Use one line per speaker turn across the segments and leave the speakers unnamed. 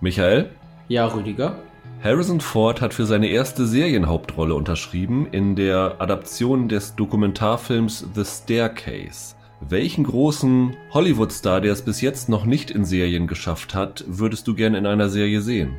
Michael?
Ja, Rüdiger?
Harrison Ford hat für seine erste Serienhauptrolle unterschrieben in der Adaption des Dokumentarfilms The Staircase. Welchen großen Hollywood-Star, der es bis jetzt noch nicht in Serien geschafft hat, würdest du gerne in einer Serie sehen?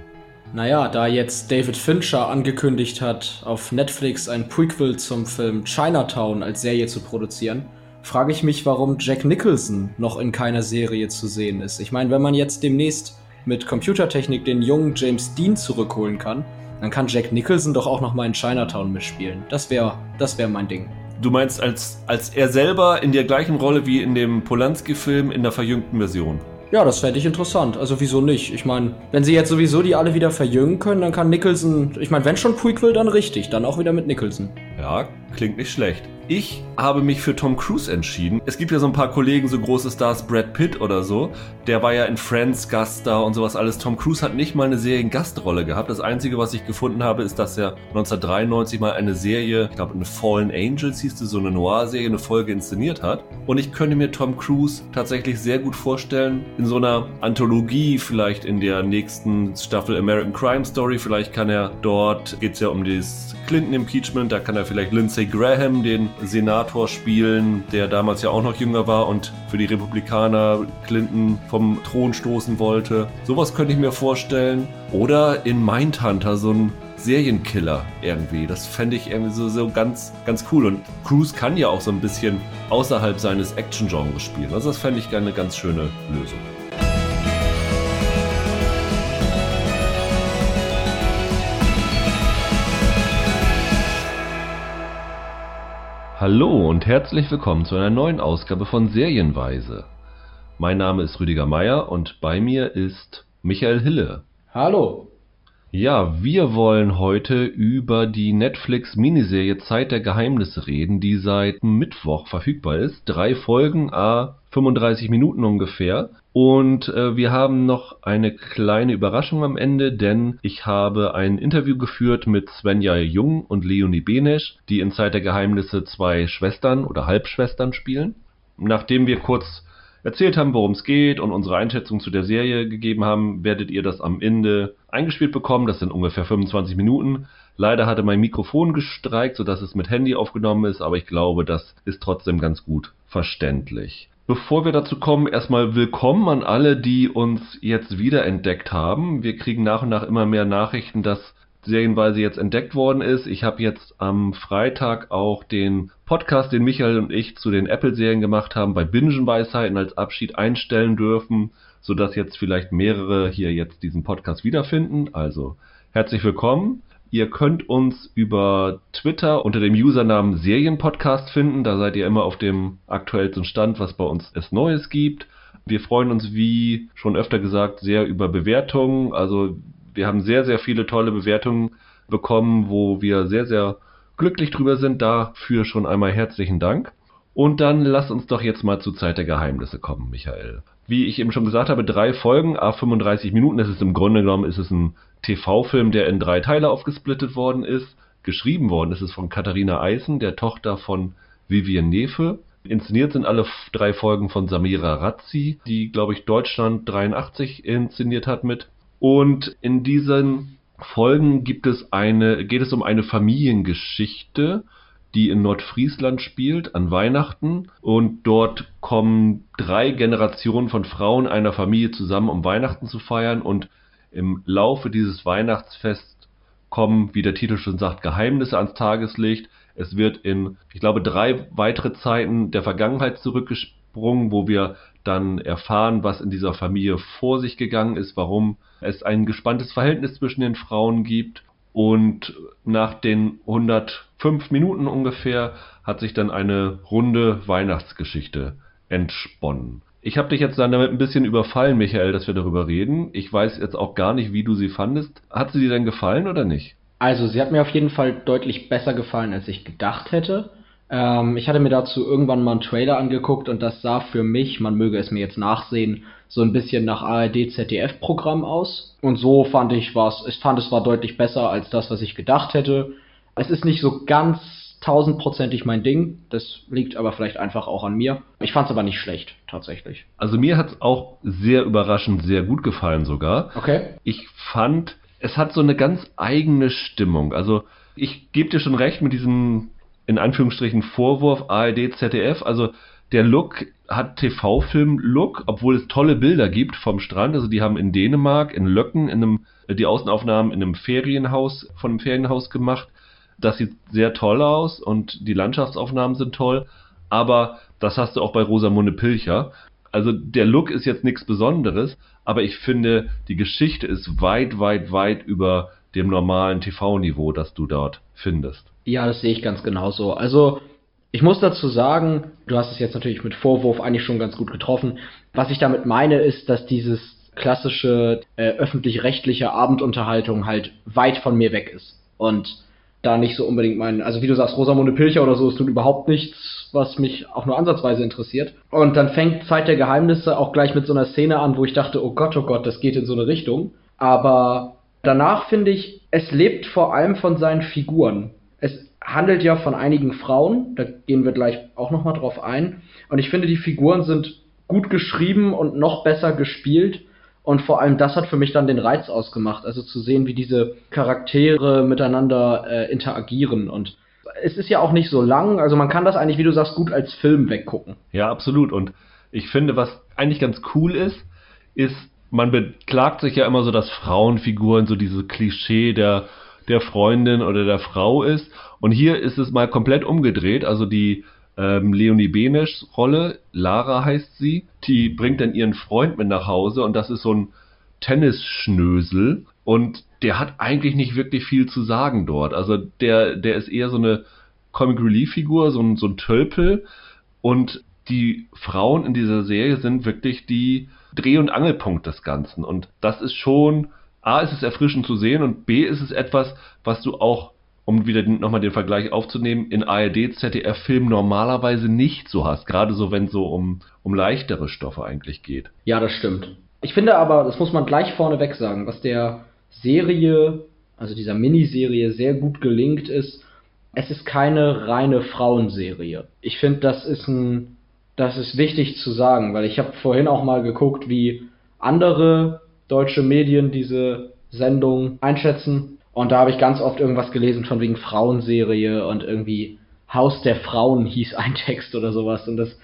Naja, da jetzt David Fincher angekündigt hat, auf Netflix ein Prequel zum Film Chinatown als Serie zu produzieren, frage ich mich, warum Jack Nicholson noch in keiner Serie zu sehen ist. Ich meine, wenn man jetzt demnächst mit Computertechnik den jungen James Dean zurückholen kann, dann kann Jack Nicholson doch auch noch mal in Chinatown mitspielen. Das wäre das wär mein Ding.
Du meinst als, als er selber in der gleichen Rolle wie in dem Polanski-Film in der verjüngten Version?
Ja, das fände ich interessant. Also wieso nicht? Ich meine, wenn sie jetzt sowieso die alle wieder verjüngen können, dann kann Nicholson. Ich meine, wenn schon Prequel, dann richtig. Dann auch wieder mit Nicholson.
Ja, klingt nicht schlecht. Ich habe mich für Tom Cruise entschieden. Es gibt ja so ein paar Kollegen, so große Stars, Brad Pitt oder so. Der war ja in Friends Gast da und sowas alles. Tom Cruise hat nicht mal eine Seriengastrolle gehabt. Das Einzige, was ich gefunden habe, ist, dass er 1993 mal eine Serie, ich glaube eine Fallen Angels hieß es, so eine Noir-Serie, eine Folge inszeniert hat. Und ich könnte mir Tom Cruise tatsächlich sehr gut vorstellen, in so einer Anthologie, vielleicht in der nächsten Staffel American Crime Story, vielleicht kann er dort, geht es ja um das Clinton Impeachment, da kann er vielleicht Lindsey Graham, den Senator spielen, der damals ja auch noch jünger war und für die Republikaner Clinton vom Thron stoßen wollte. Sowas könnte ich mir vorstellen. Oder in Mindhunter so ein Serienkiller irgendwie. Das fände ich irgendwie so, so ganz, ganz cool. Und Cruise kann ja auch so ein bisschen außerhalb seines Action-Genres spielen. Also das fände ich gerne eine ganz schöne Lösung. Hallo und herzlich willkommen zu einer neuen Ausgabe von Serienweise. Mein Name ist Rüdiger Meier und bei mir ist Michael Hille.
Hallo.
Ja, wir wollen heute über die Netflix-Miniserie Zeit der Geheimnisse reden, die seit Mittwoch verfügbar ist. Drei Folgen, a 35 Minuten ungefähr. Und äh, wir haben noch eine kleine Überraschung am Ende, denn ich habe ein Interview geführt mit Svenja Jung und Leonie Benesch, die in Zeit der Geheimnisse zwei Schwestern oder Halbschwestern spielen. Nachdem wir kurz erzählt haben, worum es geht und unsere Einschätzung zu der Serie gegeben haben, werdet ihr das am Ende eingespielt bekommen. Das sind ungefähr 25 Minuten. Leider hatte mein Mikrofon gestreikt, sodass es mit Handy aufgenommen ist, aber ich glaube, das ist trotzdem ganz gut verständlich. Bevor wir dazu kommen, erstmal willkommen an alle, die uns jetzt wiederentdeckt haben. Wir kriegen nach und nach immer mehr Nachrichten, dass serienweise jetzt entdeckt worden ist. Ich habe jetzt am Freitag auch den Podcast, den Michael und ich zu den Apple-Serien gemacht haben, bei Bingenweisheiten als Abschied einstellen dürfen, sodass jetzt vielleicht mehrere hier jetzt diesen Podcast wiederfinden. Also herzlich willkommen. Ihr könnt uns über Twitter unter dem Usernamen Serienpodcast finden. Da seid ihr immer auf dem aktuellsten Stand, was bei uns es Neues gibt. Wir freuen uns, wie schon öfter gesagt, sehr über Bewertungen. Also wir haben sehr, sehr viele tolle Bewertungen bekommen, wo wir sehr, sehr glücklich drüber sind. Dafür schon einmal herzlichen Dank. Und dann lass uns doch jetzt mal zur Zeit der Geheimnisse kommen, Michael. Wie ich eben schon gesagt habe, drei Folgen, a 35 Minuten. Das ist im Grunde genommen ist es ein TV-Film, der in drei Teile aufgesplittet worden ist. Geschrieben worden ist es von Katharina Eisen, der Tochter von Vivian Nefe. Inszeniert sind alle drei Folgen von Samira Razzi, die, glaube ich, Deutschland 83 inszeniert hat mit. Und in diesen Folgen gibt es eine, geht es um eine Familiengeschichte, die in Nordfriesland spielt, an Weihnachten. Und dort kommen drei Generationen von Frauen einer Familie zusammen, um Weihnachten zu feiern. Und im Laufe dieses Weihnachtsfests kommen, wie der Titel schon sagt, Geheimnisse ans Tageslicht. Es wird in, ich glaube, drei weitere Zeiten der Vergangenheit zurückgesprungen, wo wir dann erfahren, was in dieser Familie vor sich gegangen ist, warum es ein gespanntes Verhältnis zwischen den Frauen gibt. Und nach den 105 Minuten ungefähr hat sich dann eine runde Weihnachtsgeschichte entsponnen. Ich habe dich jetzt dann damit ein bisschen überfallen, Michael, dass wir darüber reden. Ich weiß jetzt auch gar nicht, wie du sie fandest. Hat sie dir denn gefallen oder nicht?
Also, sie hat mir auf jeden Fall deutlich besser gefallen, als ich gedacht hätte. Ähm, ich hatte mir dazu irgendwann mal einen Trailer angeguckt und das sah für mich, man möge es mir jetzt nachsehen, so ein bisschen nach ARD-ZDF-Programm aus. Und so fand ich was, ich fand es war deutlich besser als das, was ich gedacht hätte. Es ist nicht so ganz tausendprozentig mein Ding. Das liegt aber vielleicht einfach auch an mir. Ich fand es aber nicht schlecht, tatsächlich.
Also mir hat es auch sehr überraschend sehr gut gefallen sogar.
Okay.
Ich fand, es hat so eine ganz eigene Stimmung. Also ich gebe dir schon recht mit diesem, in Anführungsstrichen, Vorwurf ARD, ZDF. Also der Look hat TV-Film-Look, obwohl es tolle Bilder gibt vom Strand. Also die haben in Dänemark, in Löcken, in einem, die Außenaufnahmen in einem Ferienhaus, von einem Ferienhaus gemacht. Das sieht sehr toll aus und die Landschaftsaufnahmen sind toll. Aber das hast du auch bei Rosamunde Pilcher. Also der Look ist jetzt nichts Besonderes, aber ich finde, die Geschichte ist weit, weit, weit über dem normalen TV-Niveau, das du dort findest.
Ja, das sehe ich ganz genauso. Also ich muss dazu sagen, du hast es jetzt natürlich mit Vorwurf eigentlich schon ganz gut getroffen. Was ich damit meine, ist, dass dieses klassische äh, öffentlich-rechtliche Abendunterhaltung halt weit von mir weg ist. Und da nicht so unbedingt mein, also wie du sagst, Rosamunde Pilcher oder so ist nun überhaupt nichts, was mich auch nur ansatzweise interessiert. Und dann fängt Zeit der Geheimnisse auch gleich mit so einer Szene an, wo ich dachte, oh Gott, oh Gott, das geht in so eine Richtung. Aber danach finde ich, es lebt vor allem von seinen Figuren. Es handelt ja von einigen Frauen, da gehen wir gleich auch nochmal drauf ein. Und ich finde, die Figuren sind gut geschrieben und noch besser gespielt. Und vor allem das hat für mich dann den Reiz ausgemacht, also zu sehen, wie diese Charaktere miteinander äh, interagieren. Und es ist ja auch nicht so lang, also man kann das eigentlich, wie du sagst, gut als Film weggucken.
Ja, absolut. Und ich finde, was eigentlich ganz cool ist, ist, man beklagt sich ja immer so, dass Frauenfiguren so diese Klischee der, der Freundin oder der Frau ist. Und hier ist es mal komplett umgedreht. Also die ähm, Leonie Beneschs Rolle, Lara heißt sie, die bringt dann ihren Freund mit nach Hause und das ist so ein Tennisschnösel und der hat eigentlich nicht wirklich viel zu sagen dort. Also der, der ist eher so eine Comic Relief Figur, so ein, so ein Tölpel und die Frauen in dieser Serie sind wirklich die Dreh- und Angelpunkt des Ganzen und das ist schon, A, ist es erfrischend zu sehen und B, ist es etwas, was du auch um wieder nochmal den Vergleich aufzunehmen, in ARD, ZDF-Filmen normalerweise nicht so hast. Gerade so, wenn es so um, um leichtere Stoffe eigentlich geht.
Ja, das stimmt. Ich finde aber, das muss man gleich vorneweg sagen, was der Serie, also dieser Miniserie, sehr gut gelingt ist, es ist keine reine Frauenserie. Ich finde, das ist ein, das ist wichtig zu sagen, weil ich habe vorhin auch mal geguckt, wie andere deutsche Medien diese Sendung einschätzen und da habe ich ganz oft irgendwas gelesen von wegen Frauenserie und irgendwie Haus der Frauen hieß ein Text oder sowas. Und das,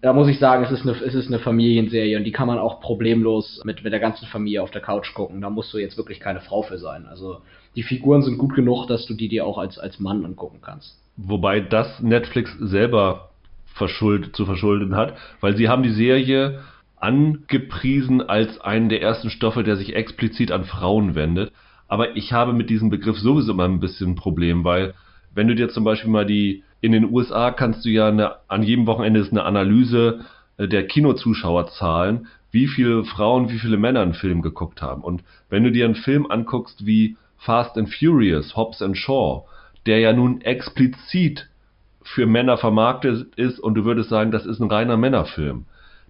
da muss ich sagen, es ist eine, es ist eine Familienserie und die kann man auch problemlos mit, mit der ganzen Familie auf der Couch gucken. Da musst du jetzt wirklich keine Frau für sein. Also die Figuren sind gut genug, dass du die dir auch als, als Mann angucken kannst.
Wobei das Netflix selber verschuldet, zu verschulden hat, weil sie haben die Serie angepriesen als einen der ersten Stoffe, der sich explizit an Frauen wendet. Aber ich habe mit diesem Begriff sowieso immer ein bisschen ein Problem, weil wenn du dir zum Beispiel mal die, in den USA kannst du ja eine, an jedem Wochenende ist eine Analyse äh, der Kinozuschauerzahlen, wie viele Frauen, wie viele Männer einen Film geguckt haben. Und wenn du dir einen Film anguckst wie Fast and Furious, Hobbs and Shaw, der ja nun explizit für Männer vermarktet ist und du würdest sagen, das ist ein reiner Männerfilm.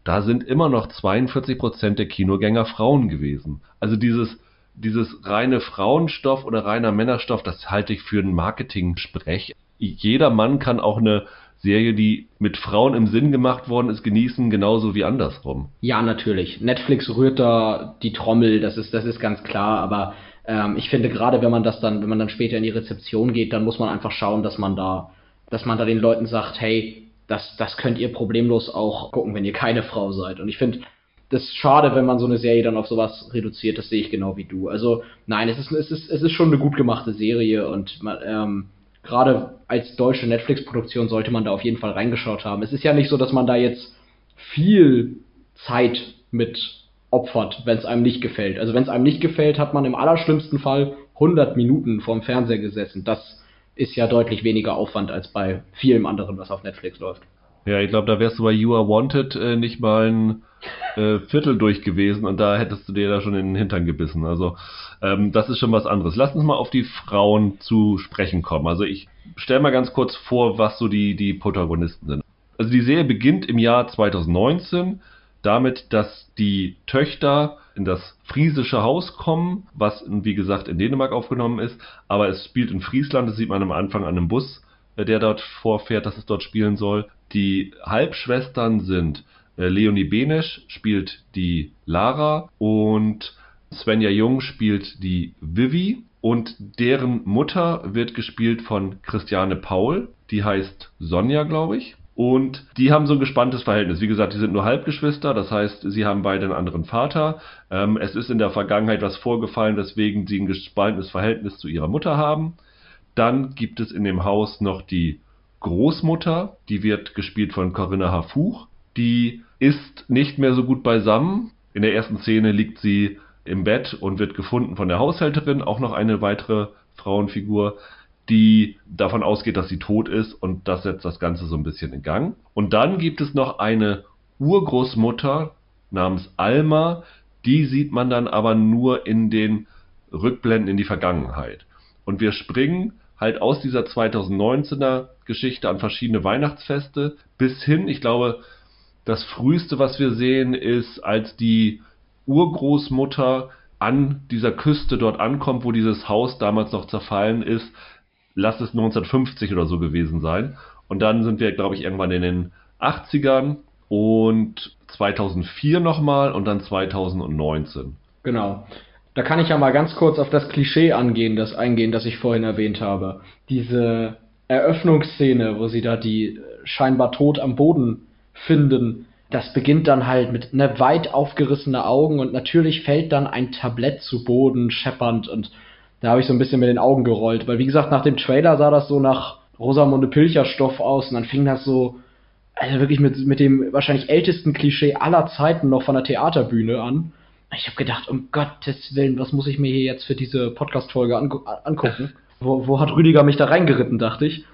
Da sind immer noch 42 Prozent der Kinogänger Frauen gewesen. Also dieses dieses reine Frauenstoff oder reiner Männerstoff, das halte ich für ein Marketing-Sprech. Jeder Mann kann auch eine Serie, die mit Frauen im Sinn gemacht worden ist, genießen, genauso wie andersrum.
Ja, natürlich. Netflix rührt da die Trommel, das ist, das ist ganz klar, aber ähm, ich finde gerade, wenn man das dann, wenn man dann später in die Rezeption geht, dann muss man einfach schauen, dass man da, dass man da den Leuten sagt, hey, das, das könnt ihr problemlos auch gucken, wenn ihr keine Frau seid. Und ich finde, das ist schade, wenn man so eine Serie dann auf sowas reduziert. Das sehe ich genau wie du. Also nein, es ist, es ist, es ist schon eine gut gemachte Serie und man, ähm, gerade als deutsche Netflix-Produktion sollte man da auf jeden Fall reingeschaut haben. Es ist ja nicht so, dass man da jetzt viel Zeit mit opfert, wenn es einem nicht gefällt. Also wenn es einem nicht gefällt, hat man im allerschlimmsten Fall 100 Minuten vorm Fernseher gesessen. Das ist ja deutlich weniger Aufwand als bei vielem anderen, was auf Netflix läuft.
Ja, ich glaube, da wärst du bei You Are Wanted äh, nicht mal ein äh, Viertel durch gewesen und da hättest du dir da schon in den Hintern gebissen. Also ähm, das ist schon was anderes. Lass uns mal auf die Frauen zu sprechen kommen. Also ich stelle mal ganz kurz vor, was so die, die Protagonisten sind. Also die Serie beginnt im Jahr 2019 damit, dass die Töchter in das friesische Haus kommen, was wie gesagt in Dänemark aufgenommen ist, aber es spielt in Friesland, das sieht man am Anfang an einem Bus der dort vorfährt, dass es dort spielen soll. Die Halbschwestern sind äh, Leonie Benesch spielt die Lara und Svenja Jung spielt die Vivi und deren Mutter wird gespielt von Christiane Paul. Die heißt Sonja, glaube ich. Und die haben so ein gespanntes Verhältnis. Wie gesagt, die sind nur Halbgeschwister, das heißt, sie haben beide einen anderen Vater. Ähm, es ist in der Vergangenheit was vorgefallen, weswegen sie ein gespaltenes Verhältnis zu ihrer Mutter haben. Dann gibt es in dem Haus noch die Großmutter, die wird gespielt von Corinna Harfuch. Die ist nicht mehr so gut beisammen. In der ersten Szene liegt sie im Bett und wird gefunden von der Haushälterin, auch noch eine weitere Frauenfigur, die davon ausgeht, dass sie tot ist und das setzt das Ganze so ein bisschen in Gang. Und dann gibt es noch eine Urgroßmutter namens Alma, die sieht man dann aber nur in den Rückblenden in die Vergangenheit. Und wir springen halt aus dieser 2019er Geschichte an verschiedene Weihnachtsfeste bis hin, ich glaube, das früheste, was wir sehen, ist, als die Urgroßmutter an dieser Küste dort ankommt, wo dieses Haus damals noch zerfallen ist. Lass es 1950 oder so gewesen sein. Und dann sind wir, glaube ich, irgendwann in den 80ern und 2004 nochmal und dann 2019.
Genau. Da kann ich ja mal ganz kurz auf das Klischee angehen, das eingehen, das ich vorhin erwähnt habe. Diese Eröffnungsszene, wo sie da die scheinbar tot am Boden finden. Das beginnt dann halt mit ne, weit aufgerissene Augen und natürlich fällt dann ein Tablett zu Boden, scheppernd und da habe ich so ein bisschen mit den Augen gerollt, weil wie gesagt, nach dem Trailer sah das so nach Rosamunde Pilcher Stoff aus und dann fing das so, also wirklich mit, mit dem wahrscheinlich ältesten Klischee aller Zeiten noch von der Theaterbühne an. Ich habe gedacht, um Gottes Willen, was muss ich mir hier jetzt für diese Podcast-Folge angucken? Wo, wo hat Rüdiger mich da reingeritten, dachte ich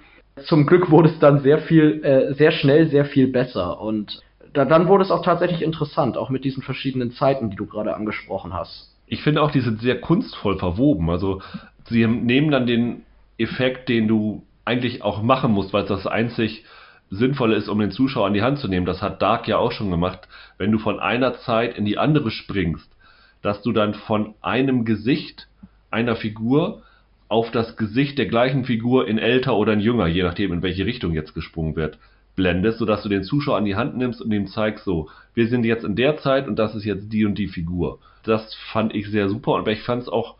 zum Glück wurde es dann sehr viel, äh, sehr schnell, sehr viel besser. Und da, dann wurde es auch tatsächlich interessant, auch mit diesen verschiedenen Zeiten, die du gerade angesprochen hast.
Ich finde auch, die sind sehr kunstvoll verwoben. Also sie nehmen dann den Effekt, den du eigentlich auch machen musst, weil es das einzig Sinnvolle ist, um den Zuschauer an die Hand zu nehmen. Das hat Dark ja auch schon gemacht. Wenn du von einer Zeit in die andere springst, dass du dann von einem Gesicht einer Figur auf das Gesicht der gleichen Figur in älter oder in jünger, je nachdem in welche Richtung jetzt gesprungen wird, blendest, sodass du den Zuschauer an die Hand nimmst und ihm zeigst, so, wir sind jetzt in der Zeit und das ist jetzt die und die Figur. Das fand ich sehr super und ich fand es auch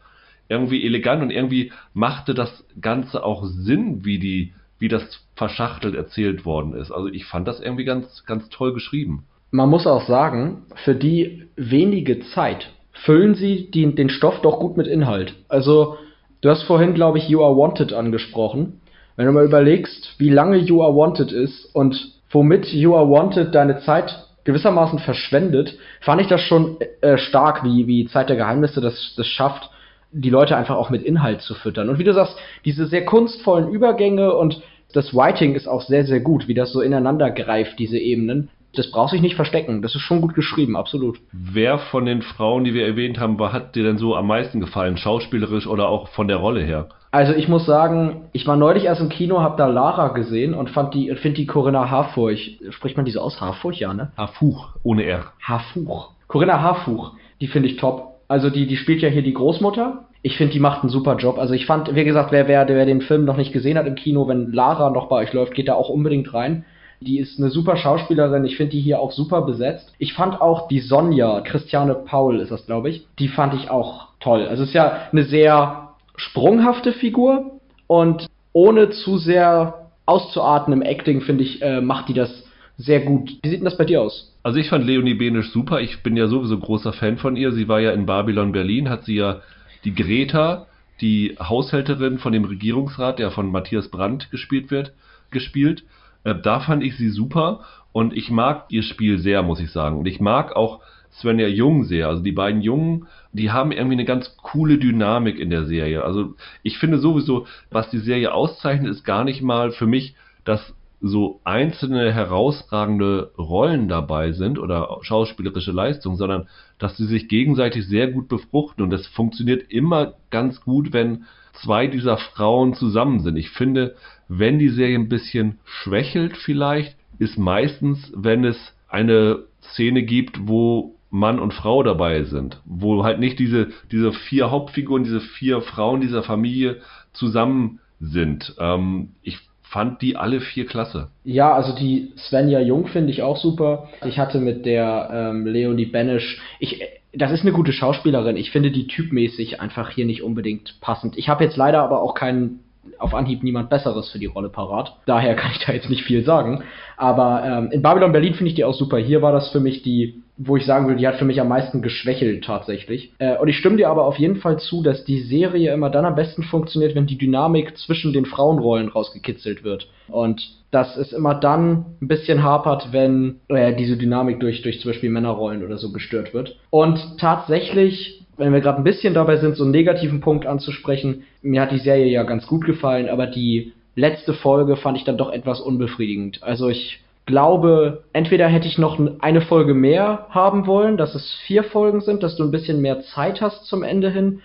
irgendwie elegant und irgendwie machte das Ganze auch Sinn, wie die, wie das verschachtelt erzählt worden ist. Also ich fand das irgendwie ganz, ganz toll geschrieben.
Man muss auch sagen, für die wenige Zeit füllen sie die, den Stoff doch gut mit Inhalt. Also Du hast vorhin, glaube ich, You Are Wanted angesprochen. Wenn du mal überlegst, wie lange You Are Wanted ist und womit You Are Wanted deine Zeit gewissermaßen verschwendet, fand ich das schon äh, stark, wie, wie Zeit der Geheimnisse das, das schafft, die Leute einfach auch mit Inhalt zu füttern. Und wie du sagst, diese sehr kunstvollen Übergänge und das Writing ist auch sehr, sehr gut, wie das so ineinander greift, diese Ebenen das braucht sich nicht verstecken. Das ist schon gut geschrieben, absolut.
Wer von den Frauen, die wir erwähnt haben, hat dir denn so am meisten gefallen, schauspielerisch oder auch von der Rolle her?
Also ich muss sagen, ich war neulich erst im Kino, hab da Lara gesehen und fand die, finde die Corinna Harfurch, spricht man diese aus? Harfurch, ja, ne?
Harfuch, ohne R.
Harfuch. Corinna Harfuch, die finde ich top. Also die, die spielt ja hier die Großmutter. Ich finde, die macht einen super Job. Also ich fand, wie gesagt, wer, wer, wer den Film noch nicht gesehen hat im Kino, wenn Lara noch bei euch läuft, geht da auch unbedingt rein. Die ist eine super Schauspielerin. Ich finde die hier auch super besetzt. Ich fand auch die Sonja, Christiane Paul ist das, glaube ich, die fand ich auch toll. Also es ist ja eine sehr sprunghafte Figur und ohne zu sehr auszuarten im Acting, finde ich, äh, macht die das sehr gut. Wie sieht denn das bei dir aus?
Also ich fand Leonie Benisch super. Ich bin ja sowieso großer Fan von ihr. Sie war ja in Babylon Berlin, hat sie ja die Greta, die Haushälterin von dem Regierungsrat, der von Matthias Brandt gespielt wird, gespielt. Äh, da fand ich sie super und ich mag ihr Spiel sehr, muss ich sagen. Und ich mag auch Svenja Jung sehr. Also die beiden Jungen, die haben irgendwie eine ganz coole Dynamik in der Serie. Also ich finde sowieso, was die Serie auszeichnet, ist gar nicht mal für mich, dass so einzelne herausragende Rollen dabei sind oder schauspielerische Leistungen, sondern dass sie sich gegenseitig sehr gut befruchten und das funktioniert immer ganz gut, wenn zwei dieser Frauen zusammen sind. Ich finde, wenn die Serie ein bisschen schwächelt vielleicht, ist meistens, wenn es eine Szene gibt, wo Mann und Frau dabei sind, wo halt nicht diese, diese vier Hauptfiguren, diese vier Frauen dieser Familie zusammen sind. Ähm, ich fand die alle vier klasse.
Ja, also die Svenja Jung finde ich auch super. Ich hatte mit der ähm, Leonie Benesch, ich, das ist eine gute Schauspielerin. Ich finde die typmäßig einfach hier nicht unbedingt passend. Ich habe jetzt leider aber auch keinen auf Anhieb niemand Besseres für die Rolle parat. Daher kann ich da jetzt nicht viel sagen. Aber ähm, in Babylon Berlin finde ich die auch super. Hier war das für mich die, wo ich sagen würde, die hat für mich am meisten geschwächelt tatsächlich. Äh, und ich stimme dir aber auf jeden Fall zu, dass die Serie immer dann am besten funktioniert, wenn die Dynamik zwischen den Frauenrollen rausgekitzelt wird. Und dass es immer dann ein bisschen hapert, wenn äh, diese Dynamik durch, durch zum Beispiel Männerrollen oder so gestört wird. Und tatsächlich wenn wir gerade ein bisschen dabei sind, so einen negativen Punkt anzusprechen, mir hat die Serie ja ganz gut gefallen, aber die letzte Folge fand ich dann doch etwas unbefriedigend. Also ich glaube, entweder hätte ich noch eine Folge mehr haben wollen, dass es vier Folgen sind, dass du ein bisschen mehr Zeit hast zum Ende hin,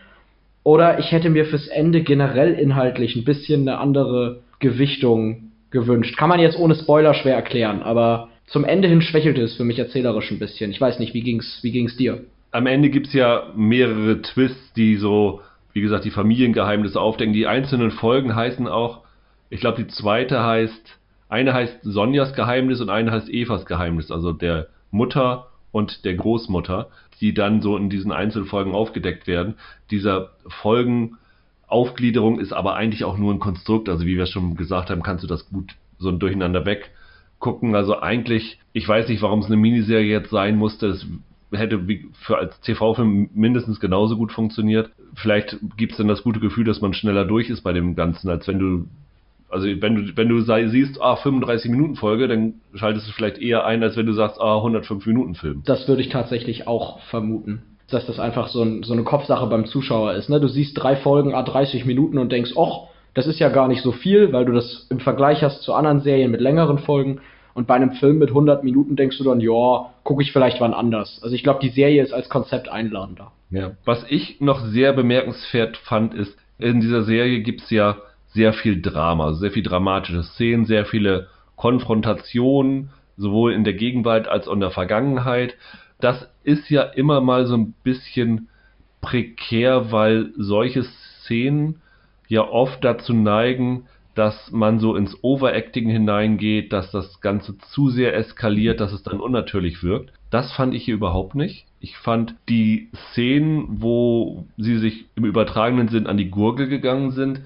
oder ich hätte mir fürs Ende generell inhaltlich ein bisschen eine andere Gewichtung gewünscht. Kann man jetzt ohne Spoiler schwer erklären, aber zum Ende hin schwächelte es für mich erzählerisch ein bisschen. Ich weiß nicht, wie ging's, wie ging's dir?
am Ende gibt es ja mehrere Twists, die so, wie gesagt, die Familiengeheimnisse aufdecken. Die einzelnen Folgen heißen auch, ich glaube, die zweite heißt, eine heißt Sonjas Geheimnis und eine heißt Evas Geheimnis, also der Mutter und der Großmutter, die dann so in diesen Einzelfolgen aufgedeckt werden. Dieser Folgenaufgliederung ist aber eigentlich auch nur ein Konstrukt, also wie wir schon gesagt haben, kannst du das gut so durcheinander weggucken. Also eigentlich, ich weiß nicht, warum es eine Miniserie jetzt sein musste. Es hätte für als TV-Film mindestens genauso gut funktioniert. Vielleicht gibt es dann das gute Gefühl, dass man schneller durch ist bei dem Ganzen, als wenn du also wenn du wenn du siehst, ah 35 Minuten Folge, dann schaltest du vielleicht eher ein, als wenn du sagst, ah 105 Minuten Film.
Das würde ich tatsächlich auch vermuten, dass das einfach so, ein, so eine Kopfsache beim Zuschauer ist. Ne? Du siehst drei Folgen a 30 Minuten und denkst, ach, das ist ja gar nicht so viel, weil du das im Vergleich hast zu anderen Serien mit längeren Folgen. Und bei einem Film mit 100 Minuten denkst du dann, ja, gucke ich vielleicht wann anders. Also ich glaube, die Serie ist als Konzept einladender.
Ja. Was ich noch sehr bemerkenswert fand, ist, in dieser Serie gibt es ja sehr viel Drama, also sehr viel dramatische Szenen, sehr viele Konfrontationen, sowohl in der Gegenwart als auch in der Vergangenheit. Das ist ja immer mal so ein bisschen prekär, weil solche Szenen ja oft dazu neigen, dass man so ins Overacting hineingeht, dass das Ganze zu sehr eskaliert, dass es dann unnatürlich wirkt. Das fand ich hier überhaupt nicht. Ich fand die Szenen, wo sie sich im übertragenen Sinn an die Gurgel gegangen sind,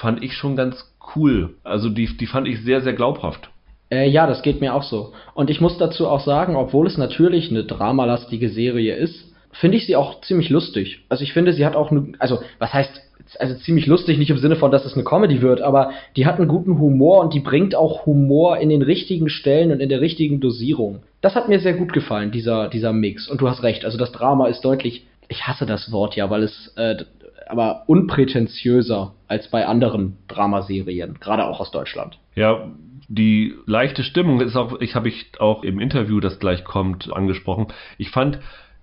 fand ich schon ganz cool. Also die, die fand ich sehr, sehr glaubhaft.
Äh, ja, das geht mir auch so. Und ich muss dazu auch sagen, obwohl es natürlich eine dramalastige Serie ist, finde ich sie auch ziemlich lustig. Also ich finde, sie hat auch, eine, also was heißt also ziemlich lustig, nicht im Sinne von, dass es eine Comedy wird, aber die hat einen guten Humor und die bringt auch Humor in den richtigen Stellen und in der richtigen Dosierung. Das hat mir sehr gut gefallen, dieser, dieser Mix. Und du hast recht, also das Drama ist deutlich, ich hasse das Wort ja, weil es äh, aber unprätentiöser als bei anderen Dramaserien, gerade auch aus Deutschland.
Ja, die leichte Stimmung ist auch, ich habe ich auch im Interview, das gleich kommt, angesprochen. Ich fand,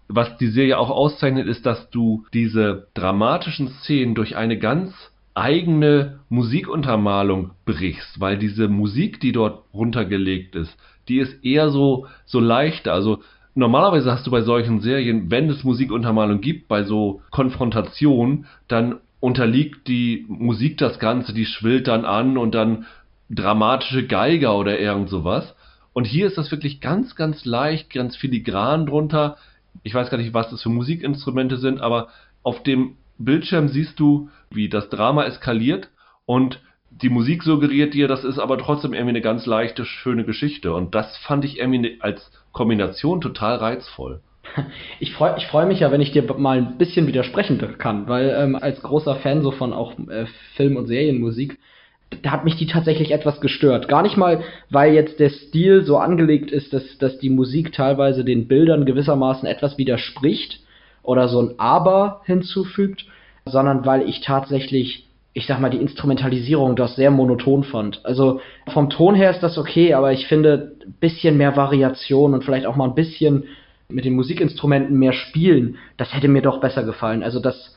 was die Serie auch auszeichnet, ist, dass du diese dramatischen Szenen durch eine ganz eigene Musikuntermalung brichst, weil diese Musik, die dort runtergelegt ist, die ist eher so, so leichter. Also normalerweise hast du bei solchen Serien, wenn es Musikuntermalung gibt, bei so Konfrontationen, dann unterliegt die Musik das Ganze, die schwillt dann an und dann dramatische Geiger oder irgend sowas. Und hier ist das wirklich ganz, ganz leicht, ganz filigran drunter ich weiß gar nicht, was das für Musikinstrumente sind, aber auf dem Bildschirm siehst du, wie das Drama eskaliert und die Musik suggeriert dir, das ist aber trotzdem irgendwie eine ganz leichte, schöne Geschichte. Und das fand ich irgendwie als Kombination total reizvoll.
Ich freue ich freu mich ja, wenn ich dir mal ein bisschen widersprechen kann, weil ähm, als großer Fan so von auch äh, Film- und Serienmusik da hat mich die tatsächlich etwas gestört. Gar nicht mal, weil jetzt der Stil so angelegt ist, dass, dass die Musik teilweise den Bildern gewissermaßen etwas widerspricht oder so ein Aber hinzufügt, sondern weil ich tatsächlich, ich sag mal, die Instrumentalisierung das sehr monoton fand. Also vom Ton her ist das okay, aber ich finde, ein bisschen mehr Variation und vielleicht auch mal ein bisschen mit den Musikinstrumenten mehr spielen, das hätte mir doch besser gefallen. Also das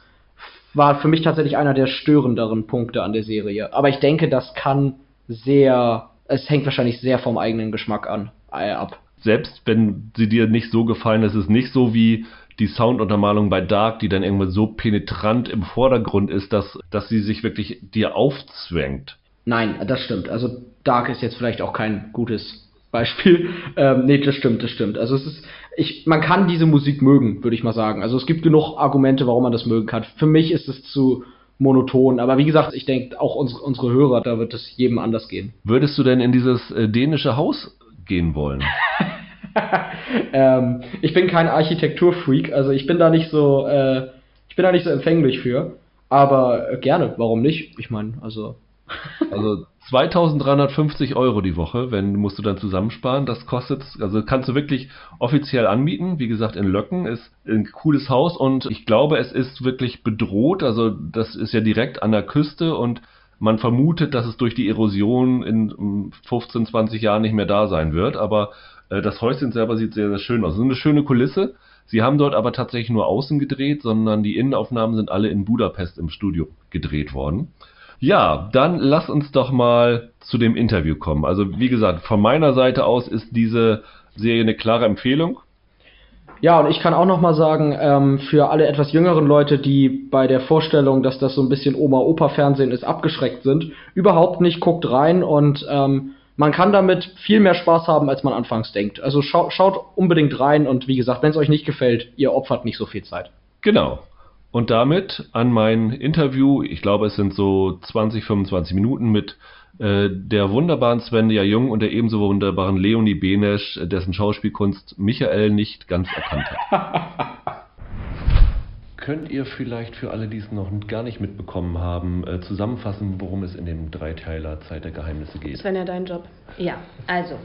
war für mich tatsächlich einer der störenderen Punkte an der Serie. Aber ich denke, das kann sehr, es hängt wahrscheinlich sehr vom eigenen Geschmack an, äh, ab.
Selbst wenn sie dir nicht so gefallen, ist es nicht so wie die Sounduntermalung bei Dark, die dann irgendwann so penetrant im Vordergrund ist, dass, dass sie sich wirklich dir aufzwängt.
Nein, das stimmt. Also Dark ist jetzt vielleicht auch kein gutes Beispiel. Ähm, nee, das stimmt, das stimmt. Also es ist, ich, man kann diese Musik mögen, würde ich mal sagen. Also es gibt genug Argumente, warum man das mögen kann. Für mich ist es zu monoton. Aber wie gesagt, ich denke, auch uns, unsere Hörer, da wird es jedem anders gehen.
Würdest du denn in dieses äh, dänische Haus gehen wollen?
ähm, ich bin kein Architekturfreak, also ich bin da nicht so, äh, ich bin da nicht so empfänglich für. Aber äh, gerne, warum nicht? Ich meine, also.
also 2350 Euro die Woche, wenn musst du dann zusammensparen. Das kostet, also kannst du wirklich offiziell anbieten. Wie gesagt, in Löcken ist ein cooles Haus und ich glaube, es ist wirklich bedroht. Also das ist ja direkt an der Küste und man vermutet, dass es durch die Erosion in 15, 20 Jahren nicht mehr da sein wird. Aber das Häuschen selber sieht sehr, sehr schön aus. Es ist eine schöne Kulisse. Sie haben dort aber tatsächlich nur außen gedreht, sondern die Innenaufnahmen sind alle in Budapest im Studio gedreht worden. Ja, dann lass uns doch mal zu dem Interview kommen. Also wie gesagt, von meiner Seite aus ist diese Serie eine klare Empfehlung.
Ja, und ich kann auch noch mal sagen, ähm, für alle etwas jüngeren Leute, die bei der Vorstellung, dass das so ein bisschen Oma-Opa-Fernsehen ist, abgeschreckt sind, überhaupt nicht, guckt rein und ähm, man kann damit viel mehr Spaß haben, als man anfangs denkt. Also schaut, schaut unbedingt rein und wie gesagt, wenn es euch nicht gefällt, ihr opfert nicht so viel Zeit.
Genau. Und damit an mein Interview, ich glaube, es sind so 20, 25 Minuten mit äh, der wunderbaren Svenja Jung und der ebenso wunderbaren Leonie Benesch, dessen Schauspielkunst Michael nicht ganz erkannt hat. Könnt ihr vielleicht für alle, die es noch gar nicht mitbekommen haben, äh, zusammenfassen, worum es in dem Dreiteiler Zeit der Geheimnisse geht?
Sven, ja dein Job.
Ja, also.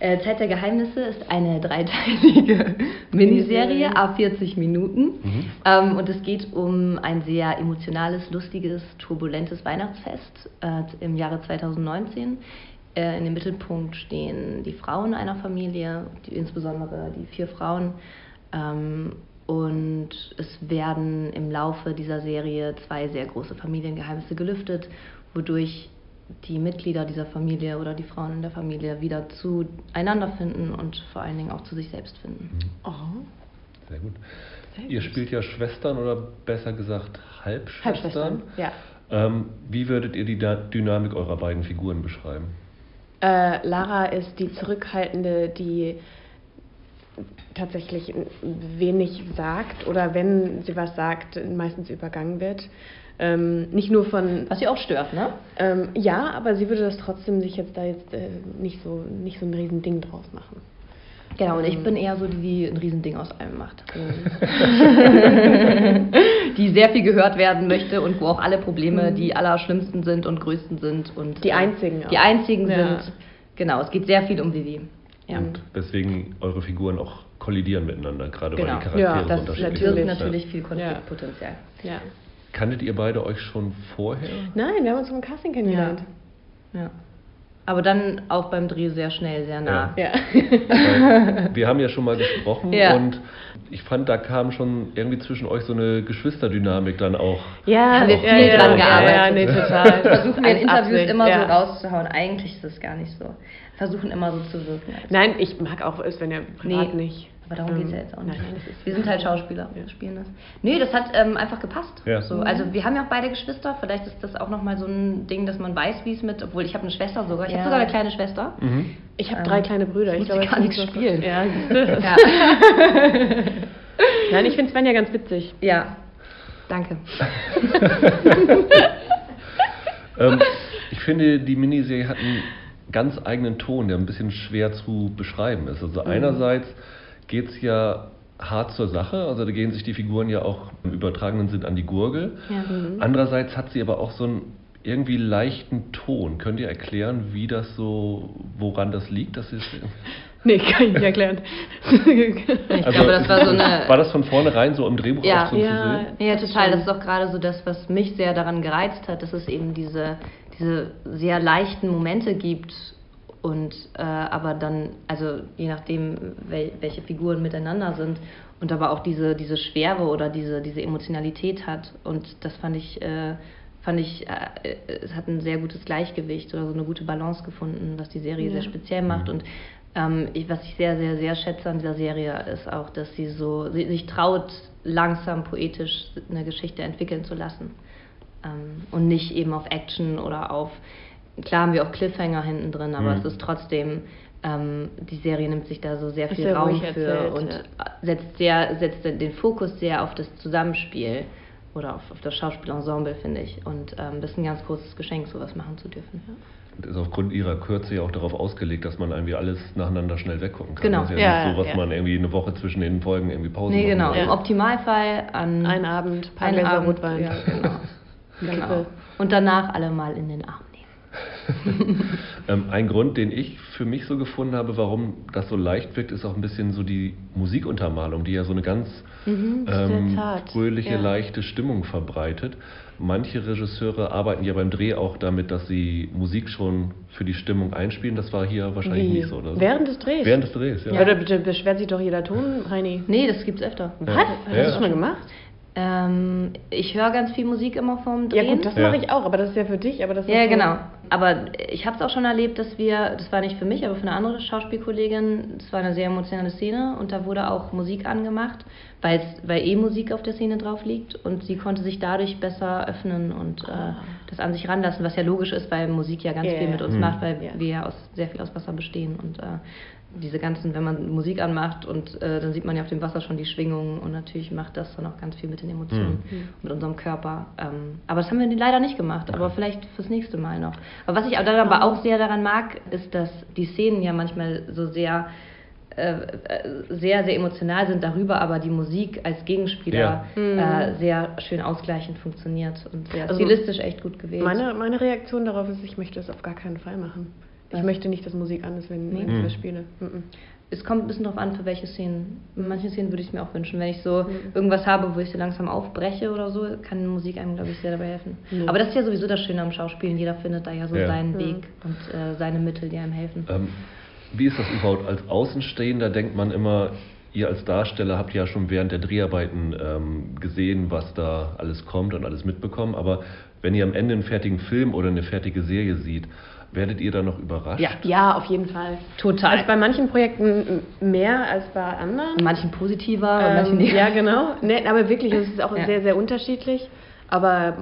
Äh, Zeit der Geheimnisse ist eine dreiteilige Miniserie, a 40 Minuten. Mhm. Ähm, und es geht um ein sehr emotionales, lustiges, turbulentes Weihnachtsfest äh, im Jahre 2019. Äh, in dem Mittelpunkt stehen die Frauen einer Familie, die, insbesondere die vier Frauen. Ähm, und es werden im Laufe dieser Serie zwei sehr große Familiengeheimnisse gelüftet, wodurch die Mitglieder dieser Familie oder die Frauen in der Familie wieder zueinander finden und vor allen Dingen auch zu sich selbst finden. Mhm.
Oh. Sehr gut. Sehr Ihr spielt ja Schwestern oder besser gesagt Halbschwestern. Halbschwestern,
ja.
Ähm, wie würdet ihr die Dynamik eurer beiden Figuren beschreiben?
Äh, Lara ist die zurückhaltende, die tatsächlich wenig sagt oder wenn sie was sagt, meistens übergangen wird. Ähm, nicht nur von.
Was sie auch stört, ne?
Ähm, ja, aber sie würde das trotzdem sich jetzt da jetzt äh, nicht so nicht so ein Riesending draus machen.
Genau, und ich ähm. bin eher so die, die ein Riesending aus allem macht. die sehr viel gehört werden möchte und wo auch alle Probleme mhm. die allerschlimmsten sind und größten sind und
die äh, einzigen.
Die einzigen ja. sind. Genau, es geht sehr viel um Vivi.
Ja. Und weswegen eure Figuren auch kollidieren miteinander, gerade genau. weil die Charaktere ja,
das
unterschiedlich
natürlich, sind. natürlich viel Konfliktpotenzial.
Ja.
Kanntet ihr beide euch schon vorher?
Nein, wir haben uns vom Casting kennengelernt.
Ja. ja. Aber dann auch beim Dreh sehr schnell, sehr nah.
Ja.
wir haben ja schon mal gesprochen ja. und ich fand, da kam schon irgendwie zwischen euch so eine Geschwisterdynamik dann auch.
Ja, haben wir viel ja, dran gearbeitet. Ja, nee, total. Wir versuchen in Interviews Absicht, immer so rauszuhauen. Eigentlich ist das gar nicht so. Versuchen immer so zu wirken.
Nein, ich mag auch es, wenn er privat nee. nicht.
Aber darum ähm, geht es ja jetzt auch nicht. Nein, wir sind halt Schauspieler, wir spielen das. Nee, das hat ähm, einfach gepasst. Ja. So, also wir haben ja auch beide Geschwister. Vielleicht ist das auch nochmal so ein Ding, dass man weiß, wie es mit, obwohl ich habe eine Schwester sogar. Ich ja. habe sogar eine kleine Schwester.
Mhm. Ich habe ähm, drei kleine Brüder. Ich glaube,
ich kann nicht so spielen.
Ja. ja. Nein, ich finde Sven ja ganz witzig.
Ja, danke.
ähm, ich finde, die Miniserie hat einen ganz eigenen Ton, der ein bisschen schwer zu beschreiben ist. Also mhm. einerseits geht es ja hart zur Sache. Also da gehen sich die Figuren ja auch im übertragenen Sinn an die Gurgel. Ja. Mhm. Andererseits hat sie aber auch so einen irgendwie leichten Ton. Könnt ihr erklären, wie das so, woran das liegt? Das ist
Nee, kann ich nicht erklären.
ich also, glaube, das war so eine.
War das von vornherein so im Drehbuch
ja,
auch so
ja, zu sehen? Ja, total. Das ist auch gerade so das, was mich sehr daran gereizt hat, dass es eben diese, diese sehr leichten Momente gibt, und äh, aber dann, also je nachdem, wel, welche Figuren miteinander sind und aber auch diese, diese Schwere oder diese, diese Emotionalität hat. Und das fand ich, äh, fand ich, äh, es hat ein sehr gutes Gleichgewicht oder so eine gute Balance gefunden, was die Serie ja. sehr speziell macht. Und ähm, ich, was ich sehr, sehr, sehr schätze an dieser Serie ist auch, dass sie so, sie sich traut, langsam poetisch eine Geschichte entwickeln zu lassen. Ähm, und nicht eben auf Action oder auf klar haben wir auch Cliffhanger hinten drin, aber
Mhm.
es ist trotzdem, ähm, die Serie nimmt sich da so sehr viel
sehr
Raum für
erzählt,
und
ja.
setzt, sehr, setzt den Fokus sehr auf das Zusammenspiel oder auf, auf das Schauspielensemble, finde ich. Und ähm, das ist ein ganz großes Geschenk, sowas machen zu dürfen.
Und ist aufgrund ihrer Kürze ja auch darauf ausgelegt, dass man irgendwie alles nacheinander schnell weggucken kann.
Genau.
Das ist ja,
Ja,
nicht so, was
ja.
man irgendwie eine Woche zwischen den Folgen irgendwie Pause
Nee, genau.
muss.
Im Optimalfall an
Ein Abend, paar
einen
Gläser
Abend,
Rotwein.
Ja, genau. Genau.
Kippe.
Und danach alle mal in den Arm nehmen.
Ähm, ein Grund, den ich für mich so gefunden habe, warum das so leicht wirkt, ist auch ein bisschen so die Musikuntermalung, die ja so eine ganz
Mhm,
ähm, fröhliche,
Ja.
leichte Stimmung verbreitet. Manche Regisseure arbeiten ja beim Dreh auch damit, dass sie Musik schon für die Stimmung einspielen. Das war hier wahrscheinlich
Wie?
nicht so, oder? so?
Während des Drehs?
Während des Drehs, ja.
Ja. da bitte beschwert sich doch jeder Ton, Heini.
Nee, das gibt's öfter.
Was?
Ja.
Hast du das schon mal gemacht?
Ähm, ich höre ganz viel Musik immer vorm
Ja
Drehen.
gut, das
Ja.
mache ich auch, aber das ist ja für dich, aber das ist
Ja,
so-
genau. Aber ich habe es auch schon erlebt, dass wir, das war nicht für mich, aber für eine andere Schauspielkollegin, das war eine sehr emotionale Szene und da wurde auch Musik angemacht, weil eh Musik auf der Szene drauf liegt und sie konnte sich dadurch besser öffnen und äh, das an sich ranlassen, was ja logisch ist, weil Musik ja ganz
Ja,
viel
ja.
mit uns
Mhm.
macht, weil
Ja.
wir ja aus, sehr viel aus Wasser bestehen und äh, diese ganzen, wenn man Musik anmacht und äh, dann sieht man ja auf dem Wasser schon die Schwingungen und natürlich macht das dann auch ganz viel mit den Emotionen, mit unserem Körper. Ähm, aber das haben wir leider nicht gemacht, aber vielleicht fürs nächste Mal noch. Aber was ich auch dann aber auch sehr daran mag, ist, dass die Szenen ja manchmal so sehr äh, äh, sehr, sehr emotional sind, darüber aber die Musik als Gegenspieler äh, sehr schön ausgleichend funktioniert und sehr
Also
stilistisch echt gut gewählt.
Meine, meine Reaktion darauf ist, ich möchte das auf gar keinen Fall machen. Ich möchte nicht, dass Musik an ist, wenn,
Nee.
ich
Mhm.
was spiele. Mhm.
Es kommt ein bisschen darauf an, für welche Szenen. In manchen Szenen würde ich es mir auch wünschen. Wenn ich so irgendwas habe, wo ich so langsam aufbreche oder so, kann Musik einem, glaube ich, sehr dabei helfen.
Ja.
Aber das ist ja sowieso das Schöne am Schauspielen. Jeder findet da ja so
Ja.
seinen
Mhm.
Weg und äh, seine Mittel, die einem helfen.
Ähm, wie ist das überhaupt? Als Außenstehender denkt man immer, ihr als Darsteller habt ja schon während der Dreharbeiten ähm, gesehen, was da alles kommt und alles mitbekommen. Aber wenn ihr am Ende einen fertigen Film oder eine fertige Serie seht, werdet ihr da noch überrascht?
Ja, ja, auf jeden Fall.
Total.
Also bei manchen Projekten mehr als bei anderen.
Bei manchen positiver, bei manchen
Ähm, ja, genau. Nee, aber wirklich, es ist auch
Ja.
sehr, sehr unterschiedlich. Aber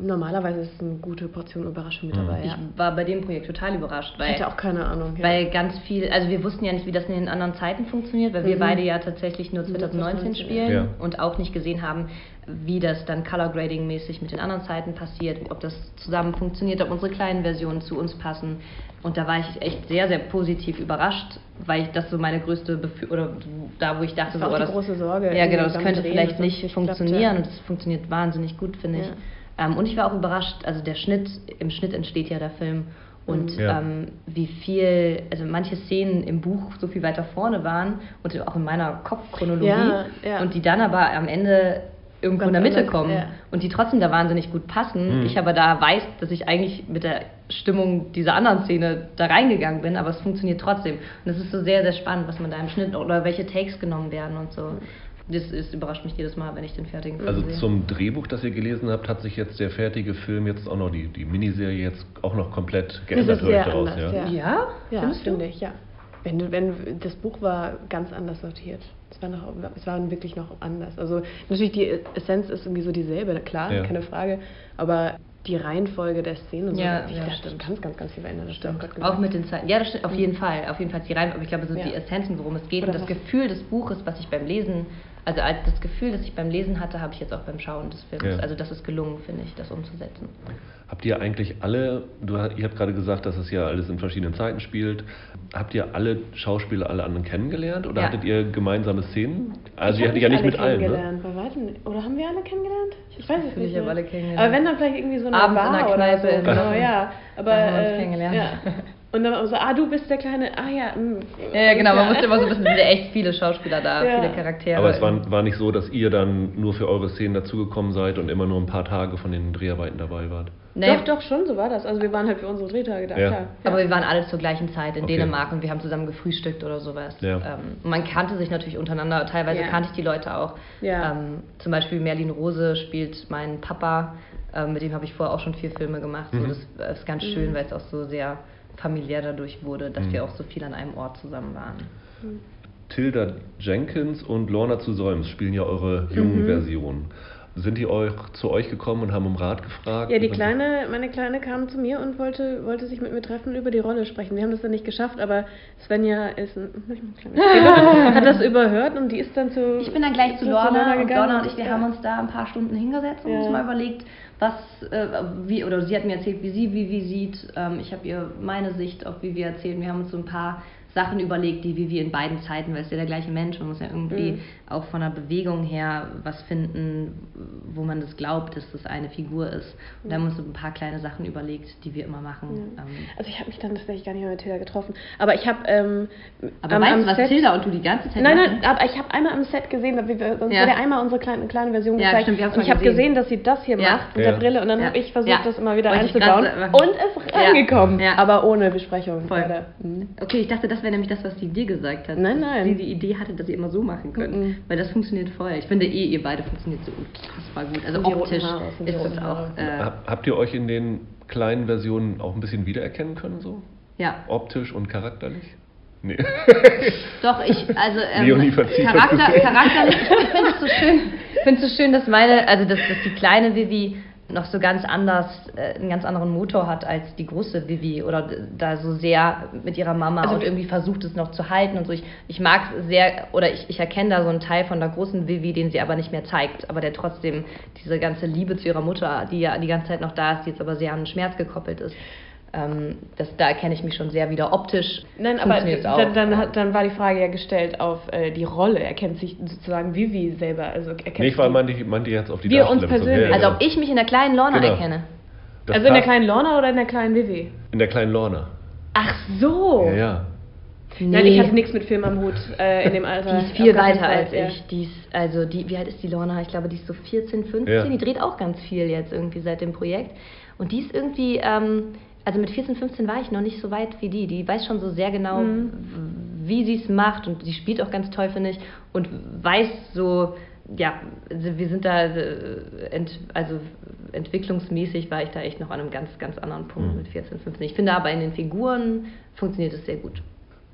normalerweise ist eine gute Portion Überraschung mit dabei.
Ich
Ja.
war bei dem Projekt total überrascht,
Ich
weil
hätte auch keine Ahnung. Ja.
Weil ganz viel, also wir wussten ja nicht, wie das in den anderen Zeiten funktioniert, weil wir
Mhm.
beide ja tatsächlich nur
Nur
2019
2019,
spielen
ja.
und auch nicht gesehen haben, wie das dann Color Grading mäßig mit den anderen Zeiten passiert, ob das zusammen funktioniert, ob unsere kleinen Versionen zu uns passen. Und da war ich echt sehr, sehr positiv überrascht, weil ich das so meine größte Befü oder da, wo ich dachte,
Das war
so,
auch
oh,
die große Sorge,
Ja, genau, das könnte
Drehen,
vielleicht
das
nicht funktionieren
klappt, ja.
und es funktioniert wahnsinnig gut, finde ich.
Ja.
Ähm, und ich war auch überrascht, also der Schnitt, im Schnitt entsteht ja der Film. Und.
Ja.
ähm, wie viel, also manche Szenen im Buch so viel weiter vorne waren und auch in meiner Kopfchronologie
Ja, ja.
und die dann aber am Ende irgendwo
Ganz
in der Mitte
anders,
kommen
ja.
und die trotzdem da wahnsinnig gut passen.
Mhm.
Ich aber da weiß, dass ich eigentlich mit der Stimmung dieser anderen Szene da reingegangen bin, aber es funktioniert trotzdem. Und es ist so sehr, sehr spannend, was man da im Schnitt oder welche Takes genommen werden und so. Das, ist, überrascht mich jedes Mal, wenn ich den fertigen Film
Also
sehe.
zum Drehbuch, das ihr gelesen habt, hat sich jetzt der fertige Film jetzt auch noch, die, die Miniserie jetzt auch noch komplett
Das
geändert,
ist
höre ich
sehr
daraus.
anders,
ja.
ja.
Ja?
Finde ich, ja. Wenn, du- wenn das Buch war ganz anders sortiert. Es war, noch, es war wirklich noch anders. Also natürlich die Essenz ist irgendwie so dieselbe, klar,
Ja.
keine Frage. Aber die Reihenfolge der Szenen und so,
Ja,
ich
ja,
dachte,
stimmt.
ganz, ganz, ganz viel verändert. Das
Stimmt.
gesagt.
Auch mit den Zeiten. Ja, das stimmt, auf jeden Fall. Auf jeden Fall die Reihen, aber ich glaube, so
Ja.
die Essenzen, worum es geht
Oder
und das Gefühl des Buches, was ich beim Lesen, also als das Gefühl, das ich beim Lesen hatte, habe ich jetzt auch beim Schauen des Films.
Ja.
Also das ist gelungen, finde ich, das umzusetzen.
Habt ihr eigentlich alle, du, ihr habt gerade gesagt, dass es ja alles in verschiedenen Zeiten spielt, habt ihr alle Schauspieler, alle anderen kennengelernt oder
Ja.
hattet ihr gemeinsame Szenen? Also
ich
ihr hattet ja nicht
alle
mit allen, ne?
kennengelernt. Bei weitem nicht. Oder haben wir alle kennengelernt? Ich weiß es nicht.
ich habe alle kennengelernt.
Aber wenn dann vielleicht irgendwie so eine
Abends
Bar
in der
oder
Kneipe
so.
in-
Genau, ja. Aber,
Da haben wir uns
äh,
kennengelernt.
Ja. Und dann so, ah, du bist der kleine, ah ja. mm,
Ja, ja genau, man
ja.
musste immer so ein bisschen, es sind ja echt viele Schauspieler da,
Ja.
viele Charaktere.
Aber es war, war nicht so, dass ihr dann nur für eure Szenen dazugekommen seid und immer nur ein paar Tage von den Dreharbeiten dabei wart.
Nee,
Doch, doch, schon, so war das. Also wir waren halt für unsere Drehtage da,
Ja.
klar.
Aber wir waren alle zur gleichen Zeit in
Okay.
Dänemark und wir haben zusammen gefrühstückt oder sowas.
Ja.
Ähm, man kannte sich natürlich untereinander, teilweise
Ja.
kannte ich die Leute auch.
Ja.
Ähm, zum Beispiel Merlin Rose spielt meinen Papa, ähm, mit dem habe ich vorher auch schon vier Filme gemacht. So,
Mhm.
das ist ganz schön, weil es auch so sehr familiär dadurch wurde, dass
Mhm.
wir auch so viel an einem Ort zusammen waren.
Tilda Jenkins und Lorna zu Säums spielen ja eure jungen
Mhm.
Versionen. Sind die euch zu euch gekommen und haben um Rat gefragt?
Ja, die Kleine, meine Kleine kam zu mir und wollte, wollte sich mit mir treffen und über die Rolle sprechen. Wir haben das dann nicht geschafft, aber Svenja ist ein, hat das überhört und die ist dann zu.
Ich bin dann gleich zu Lorna, und Lorna und ich, wir ja. haben uns da ein paar Stunden hingesetzt und ja. uns mal überlegt, was, äh, wie, oder sie hat mir erzählt, wie sie wie wie sieht. Ähm, ich habe ihr meine Sicht auf wie wir erzählen. Wir haben uns so ein paar Sachen überlegt, die wie wir in beiden Zeiten, weil es ja der gleiche Mensch, man muss ja irgendwie mhm. auch von der Bewegung her was finden, wo man das glaubt, dass das eine Figur ist. Und da haben wir uns so ein paar kleine Sachen überlegt, die wir immer machen.
Mhm. also ich habe mich dann tatsächlich gar nicht mehr mit Tilda getroffen. Aber ich habe ähm,
Aber am, weißt du, was Set, Tilda und du die ganze Zeit
Nein, nein, aber ich habe einmal am Set gesehen, wir, wir, uns ja. wurde einmal unsere kleine, kleine Version
ja,
gezeigt.
Stimmt,
und ich habe gesehen, dass sie das hier ja. macht mit der Brille und dann habe ich versucht, das immer wieder einzubauen. Und es ist reingekommen, aber ohne Besprechung.
Voll. Mhm. Okay, ich dachte, das wäre nämlich das, was die dir gesagt hat.
Nein, nein.
Sie die Idee hatte, dass ihr immer so machen könnt. Mm -mm. Weil das funktioniert voll. Ich finde eh, ihr beide funktioniert so unfassbar gut. Also optisch ist das auch.
Äh, Habt ihr euch in den kleinen Versionen auch ein bisschen wiedererkennen können so?
Ja.
Optisch und charakterlich? Nee.
Doch, ich, also ähm, Charakter, charakterlich, ich finde es so schön, finde es so schön, dass meine, also dass, dass die kleine Vivi noch so ganz anders, äh, einen ganz anderen Motor hat als die große Vivi oder da so sehr mit ihrer Mama also und irgendwie versucht es noch zu halten und so. Ich, ich mag sehr, oder ich, ich erkenne da so einen Teil von der großen Vivi, den sie aber nicht mehr zeigt, aber der trotzdem diese ganze Liebe zu ihrer Mutter, die ja die ganze Zeit noch da ist, die jetzt aber sehr an den Schmerz gekoppelt ist, ähm, das, da erkenne ich mich schon sehr wieder optisch.
Nein, aber dann, dann, dann, war die Frage ja gestellt auf äh, die Rolle. Er kennt sich sozusagen Vivi selber. Also
erkennt nee, ich war, meinte, meinte jetzt auf die
Wir uns persönlich.
Also ob ich mich in der kleinen Lorna genau. erkenne.
Das also in der kleinen Lorna oder in der kleinen Vivi?
In der kleinen Lorna.
Ach so.
Ja, ja.
Nee. Nein, ich hatte nichts mit Film am Hut äh, in dem Alter.
Die ist viel weiter als ja. ich. Die ist, also die, wie alt ist die Lorna? Ich glaube, die ist so 14, 15. Ja. Die dreht auch ganz viel jetzt irgendwie seit dem Projekt. Und die ist irgendwie, ähm, also mit 14, 15 war ich noch nicht so weit wie die. Die weiß schon so sehr genau, mhm. wie sie es macht und sie spielt auch ganz toll, finde ich, und weiß so, ja, also wir sind da, äh, ent, also entwicklungsmäßig war ich da echt noch an einem ganz, ganz anderen Punkt mhm. mit 14, 15. Ich finde aber in den Figuren funktioniert es sehr gut.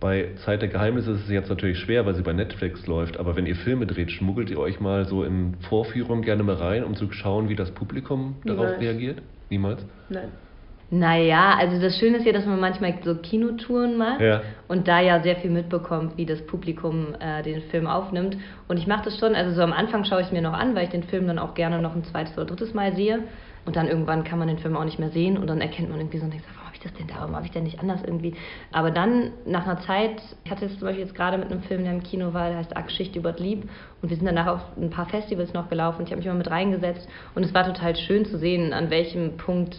Bei Zeit der Geheimnisse ist es jetzt natürlich schwer, weil sie bei Netflix läuft, aber wenn ihr Filme dreht, schmuggelt ihr euch mal so in Vorführungen gerne mal rein, um zu schauen, wie das Publikum darauf Niemals. reagiert? Niemals?
Nein.
Naja, also das Schöne ist ja, dass man manchmal so Kinotouren macht ja. und da ja sehr viel mitbekommt, wie das Publikum äh, den Film aufnimmt. Und ich mache das schon, also so am Anfang schaue ich es mir noch an, weil ich den Film dann auch gerne noch ein zweites oder drittes Mal sehe. Und dann irgendwann kann man den Film auch nicht mehr sehen und dann erkennt man irgendwie so und denkt, warum habe ich das denn da, warum habe ich denn nicht anders irgendwie. Aber dann nach einer Zeit, ich hatte es zum Beispiel jetzt gerade mit einem Film, der im Kino war, der heißt Geschichte über Lieb und wir sind danach auf ein paar Festivals noch gelaufen. Ich habe mich immer mit reingesetzt und es war total schön zu sehen, an welchem Punkt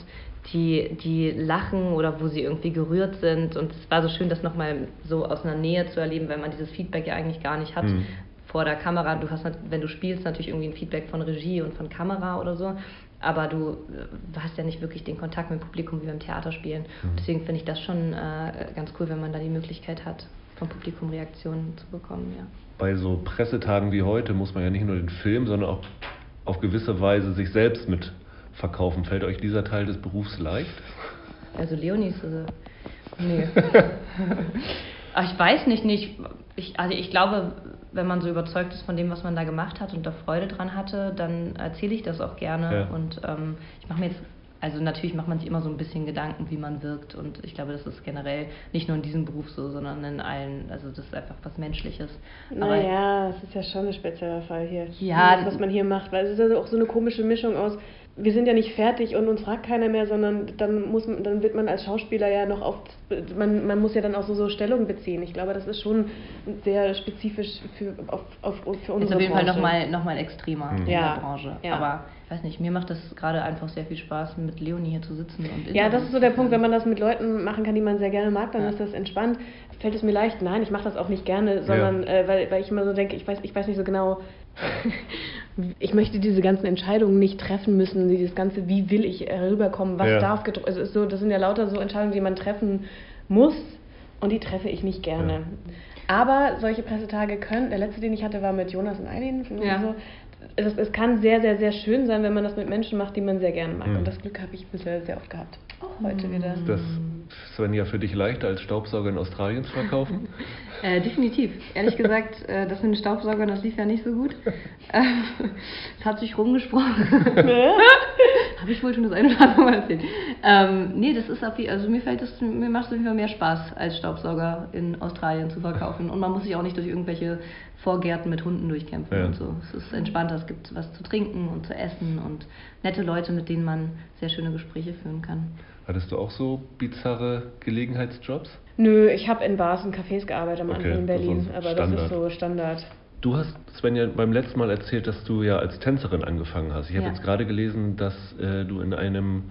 die, die lachen oder wo sie irgendwie gerührt sind. Und es war so schön, das nochmal so aus einer Nähe zu erleben, weil man dieses Feedback ja eigentlich gar nicht hat mhm. vor der Kamera. Du hast, wenn du spielst, natürlich irgendwie ein Feedback von Regie und von Kamera oder so. Aber du hast ja nicht wirklich den Kontakt mit dem Publikum wie beim Theaterspielen. Mhm. Deswegen finde ich das schon äh, ganz cool, wenn man da die Möglichkeit hat, vom Publikum Reaktionen zu bekommen. Ja.
Bei so Pressetagen wie heute muss man ja nicht nur den Film, sondern auch auf gewisse Weise sich selbst mit verkaufen. Fällt euch dieser Teil des Berufs leicht?
Also Leonie ist also, nee. Ach, ich weiß nicht, nicht. Ich, also ich glaube, wenn man so überzeugt ist von dem, was man da gemacht hat und da Freude dran hatte, dann erzähle ich das auch gerne. Ja. Und ähm, ich mache mir jetzt also natürlich macht man sich immer so ein bisschen Gedanken, wie man wirkt und ich glaube, das ist generell nicht nur in diesem Beruf so, sondern in allen, also das ist einfach was Menschliches.
Naja, es ist ja schon ein spezieller Fall hier.
Ja.
Das, was man hier macht, weil es ist also auch so eine komische Mischung aus, wir sind ja nicht fertig und uns fragt keiner mehr, sondern dann muss man, dann wird man als Schauspieler ja noch oft, man, man muss ja dann auch so, so Stellung beziehen. Ich glaube, das ist schon sehr spezifisch für, auf, auf, für unsere
Ist auf jeden
Branche.
Fall nochmal noch mal extremer
mhm.
in
ja.
der Branche.
Ja.
Aber weiß nicht, mir macht das gerade einfach sehr viel Spaß, mit Leonie hier zu sitzen. Und
ja, das ist so der Punkt, wenn man das mit Leuten machen kann, die man sehr gerne mag, dann ja. ist das entspannt. Fällt es mir leicht? Nein, ich mache das auch nicht gerne, sondern ja. äh, weil, weil ich immer so denke, ich weiß, ich weiß nicht so genau, ich möchte diese ganzen Entscheidungen nicht treffen müssen, dieses ganze, wie will ich rüberkommen, was ja. darf gedruckt, also so, das sind ja lauter so Entscheidungen, die man treffen muss und die treffe ich nicht gerne. Ja. Aber solche Pressetage können, der letzte, den ich hatte, war mit Jonas und Eileen. Ja. So, es, es, kann sehr, sehr, sehr schön sein, wenn man das mit Menschen macht, die man sehr gerne mag. Mhm. Und das Glück habe ich bisher sehr oft gehabt. Auch heute wieder.
Ist das, Svenja, für dich leichter als Staubsauger in Australien zu verkaufen?
äh, definitiv. Ehrlich gesagt, äh, das mit den Staubsaugern, das lief ja nicht so gut. Es hat sich rumgesprochen. habe ich wohl schon das eine oder andere Mal erzählt. Ähm, nee, das ist also mir fällt das, mir macht es auf jeden Fall mehr Spaß, als Staubsauger in Australien zu verkaufen. Und man muss sich auch nicht durch irgendwelche Vorgärten mit Hunden durchkämpfen ja. und so. Es ist entspannter, es gibt was zu trinken und zu essen und nette Leute, mit denen man sehr schöne Gespräche führen kann.
Hattest du auch so bizarre Gelegenheitsjobs?
Nö, ich habe in Bars und Cafés gearbeitet am okay, Anfang in Berlin, das aber Standard. das ist so Standard.
Du hast, Svenja, beim letzten Mal erzählt, dass du ja als Tänzerin angefangen hast. Ich habe ja. jetzt gerade gelesen, dass äh, du in einem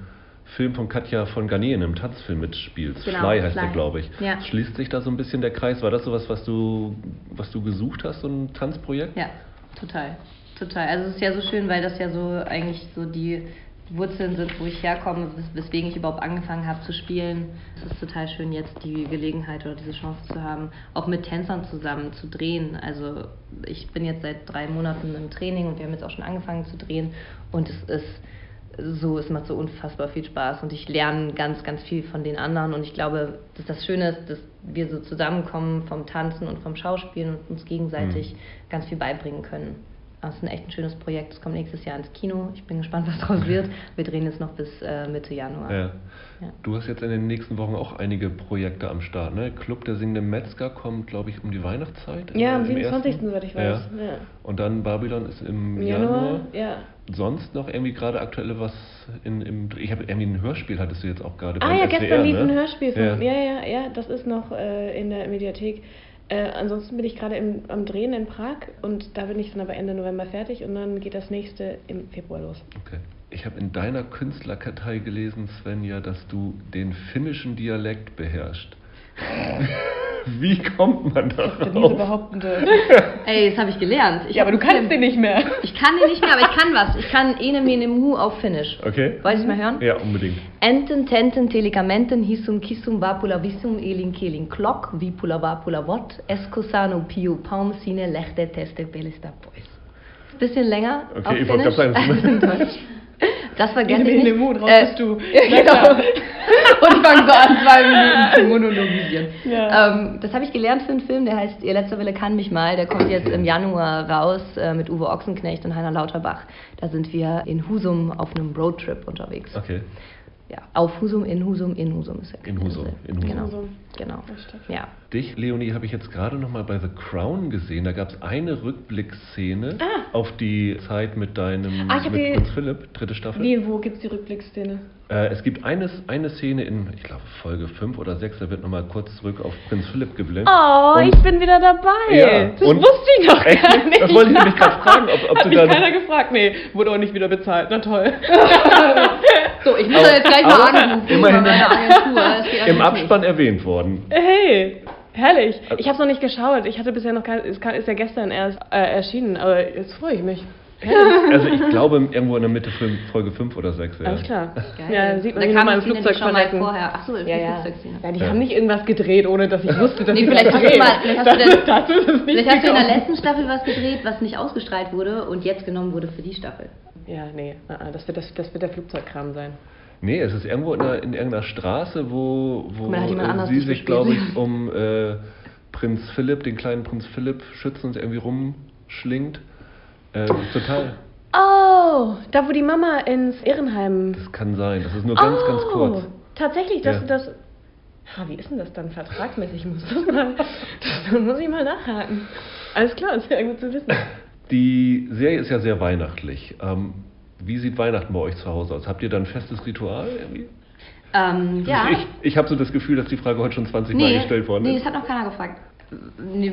Film von Katja von Garnier in einem Tanzfilm mitspielst. Genau, Fly heißt Fly. der, glaube ich. Ja. Schließt sich da so ein bisschen der Kreis? War das sowas, was du, was du gesucht hast, so ein Tanzprojekt?
Ja, total. Total. Also es ist ja so schön, weil das ja so eigentlich so die Wurzeln sind, wo ich herkomme, weswegen ich überhaupt angefangen habe zu spielen. Es ist total schön, jetzt die Gelegenheit oder diese Chance zu haben, auch mit Tänzern zusammen zu drehen. Also ich bin jetzt seit drei Monaten im Training und wir haben jetzt auch schon angefangen zu drehen und es ist so, es macht so unfassbar viel Spaß und ich lerne ganz, ganz viel von den anderen und ich glaube, dass das Schöne ist, dass wir so zusammenkommen vom Tanzen und vom Schauspielen und uns gegenseitig mhm. ganz viel beibringen können. Das ist ein echt ein schönes Projekt. Es kommt nächstes Jahr ins Kino. Ich bin gespannt, was daraus wird. Wir drehen es noch bis äh, Mitte Januar. Ja.
Ja. Du hast jetzt in den nächsten Wochen auch einige Projekte am Start. Ne? Club der singenden Metzger kommt, glaube ich, um die Weihnachtszeit.
Ja, am 27. soweit ich weiß. Ja.
ja. Und dann Babylon ist im Januar. Januar. Ja. Sonst noch irgendwie gerade aktuelle was in, im. Ich habe irgendwie ein Hörspiel, hattest du jetzt auch gerade.
Ah ja, SWR, gestern lief ne? ein Hörspiel von. Ja. ja, ja, ja, das ist noch äh, in der Mediathek. Äh, ansonsten bin ich gerade am Drehen in Prag und da bin ich dann aber Ende November fertig und dann geht das nächste im Februar los.
Okay. Ich habe in deiner Künstlerkartei gelesen, Svenja, dass du den finnischen Dialekt beherrschst. Wie kommt man da
raus? Diese behauptende.
Ey, das habe ich gelernt. Ich
ja, aber du kannst den nicht mehr.
Ich kann den nicht mehr, aber ich kann was. Ich kann ene mene mu auf Finnisch.
Okay.
Wolltest du mal hören?
Ja, unbedingt.
Enten, tenten, telekamenten, hissum, kissum, vapula, vissum, elin, kelin, klok, vipula, vapula, vot, eskosano, piu, paum, sine, lechte, teste, belista, boys. Bisschen länger.
Okay, ich wollte gerade sagen,
das vergesse
ich
nicht.
In den Mut raus äh, bist du. Ja,
genau. und ich fange so an, zwei Minuten zu monologisieren. Ja. Ähm, das habe ich gelernt für einen Film, der heißt Ihr letzter Wille kann mich mal. Der kommt jetzt im Januar raus äh, mit Uwe Ochsenknecht und Heiner Lauterbach. Da sind wir in Husum auf einem Roadtrip unterwegs.
Okay
ja, auf Husum, in Husum, in Husum ist
ja In Husum, in Husum.
Genau, genau. Ja.
Dich, Leonie, habe ich jetzt gerade noch mal bei The Crown gesehen. Da gab es eine Rückblickszene ah. auf die Zeit mit deinem
ah,
mit
die,
Prinz Philipp, dritte Staffel.
Wie, wo gibt es die Rückblickszene?
Äh, es gibt eine, eine Szene in, ich glaube, Folge 5 oder 6, da wird noch mal kurz zurück auf Prinz Philipp geblendet.
Oh, und, ich bin wieder dabei. Ja, das wusste ich noch echt, gar nicht.
Das wollte ich nämlich gerade fragen, ob, ob
Hat du da... keiner gefragt. Nee, wurde auch nicht wieder bezahlt. Na toll.
so, ich muss aber, jetzt gleich mal anrufen.
Immerhin im Abspann nicht. erwähnt worden.
Hey, herrlich. Ich habe es noch nicht geschaut. Ich hatte bisher noch kein, es ist ja gestern erst äh, erschienen, aber jetzt freue ich mich.
Also ich glaube irgendwo in der Mitte Folge 5 oder 6.
Ja. Alles klar. Geil. Ja, sieht man, wie man im Flugzeug verrecken.
Vorher. Ach so, im
ja, ja. ja, die ja. haben nicht irgendwas gedreht, ohne dass ich wusste, dass
nee, vielleicht hast, du mal, vielleicht hast, du, denn, das vielleicht hast du in der letzten Staffel was gedreht, was nicht ausgestrahlt wurde und jetzt genommen wurde für die Staffel.
Ja, nee, ah, ah, das wird, das, das wird der Flugzeugkram sein.
Nee, es ist irgendwo in, einer, in irgendeiner Straße, wo, wo sie sich, glaube ich, um äh, Prinz Philipp, den kleinen Prinz Philipp, schützend irgendwie rumschlingt. Äh, total.
Oh, da wo die Mama ins Irrenheim.
Das kann sein, das ist nur ganz, oh, ganz kurz.
Tatsächlich, dass ja. das. Ha, wie ist denn das dann vertragsmäßig? Muss das mal, das muss ich mal nachhaken. Alles klar, ist ja gut zu wissen.
Die Serie ist ja sehr weihnachtlich. Ähm, wie sieht Weihnachten bei euch zu Hause aus? Habt ihr da ein festes Ritual irgendwie?
Ähm, ja.
Ich, ich habe so das Gefühl, dass die Frage heute schon 20 nee, Mal gestellt worden
ist. Nee, das hat noch keiner gefragt.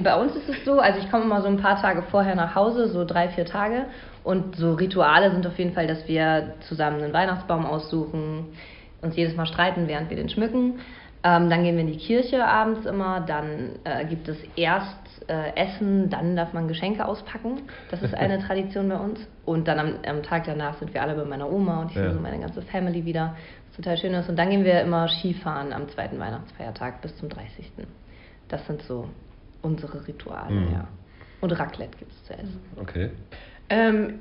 Bei uns ist es so, also ich komme immer so ein paar Tage vorher nach Hause, so drei, vier Tage. Und so Rituale sind auf jeden Fall, dass wir zusammen einen Weihnachtsbaum aussuchen, uns jedes Mal streiten, während wir den schmücken. Ähm, dann gehen wir in die Kirche abends immer, dann äh, gibt es erst äh, Essen, dann darf man Geschenke auspacken. Das ist eine Tradition bei uns. Und dann am, am, Tag danach sind wir alle bei meiner Oma und ich ja. sehe so meine ganze Family wieder, was total schön ist. Und dann gehen wir immer Skifahren am zweiten Weihnachtsfeiertag bis zum 30. Das sind so unsere Rituale, mhm. ja. Und Raclette gibt es zu essen.
Okay.
Ähm,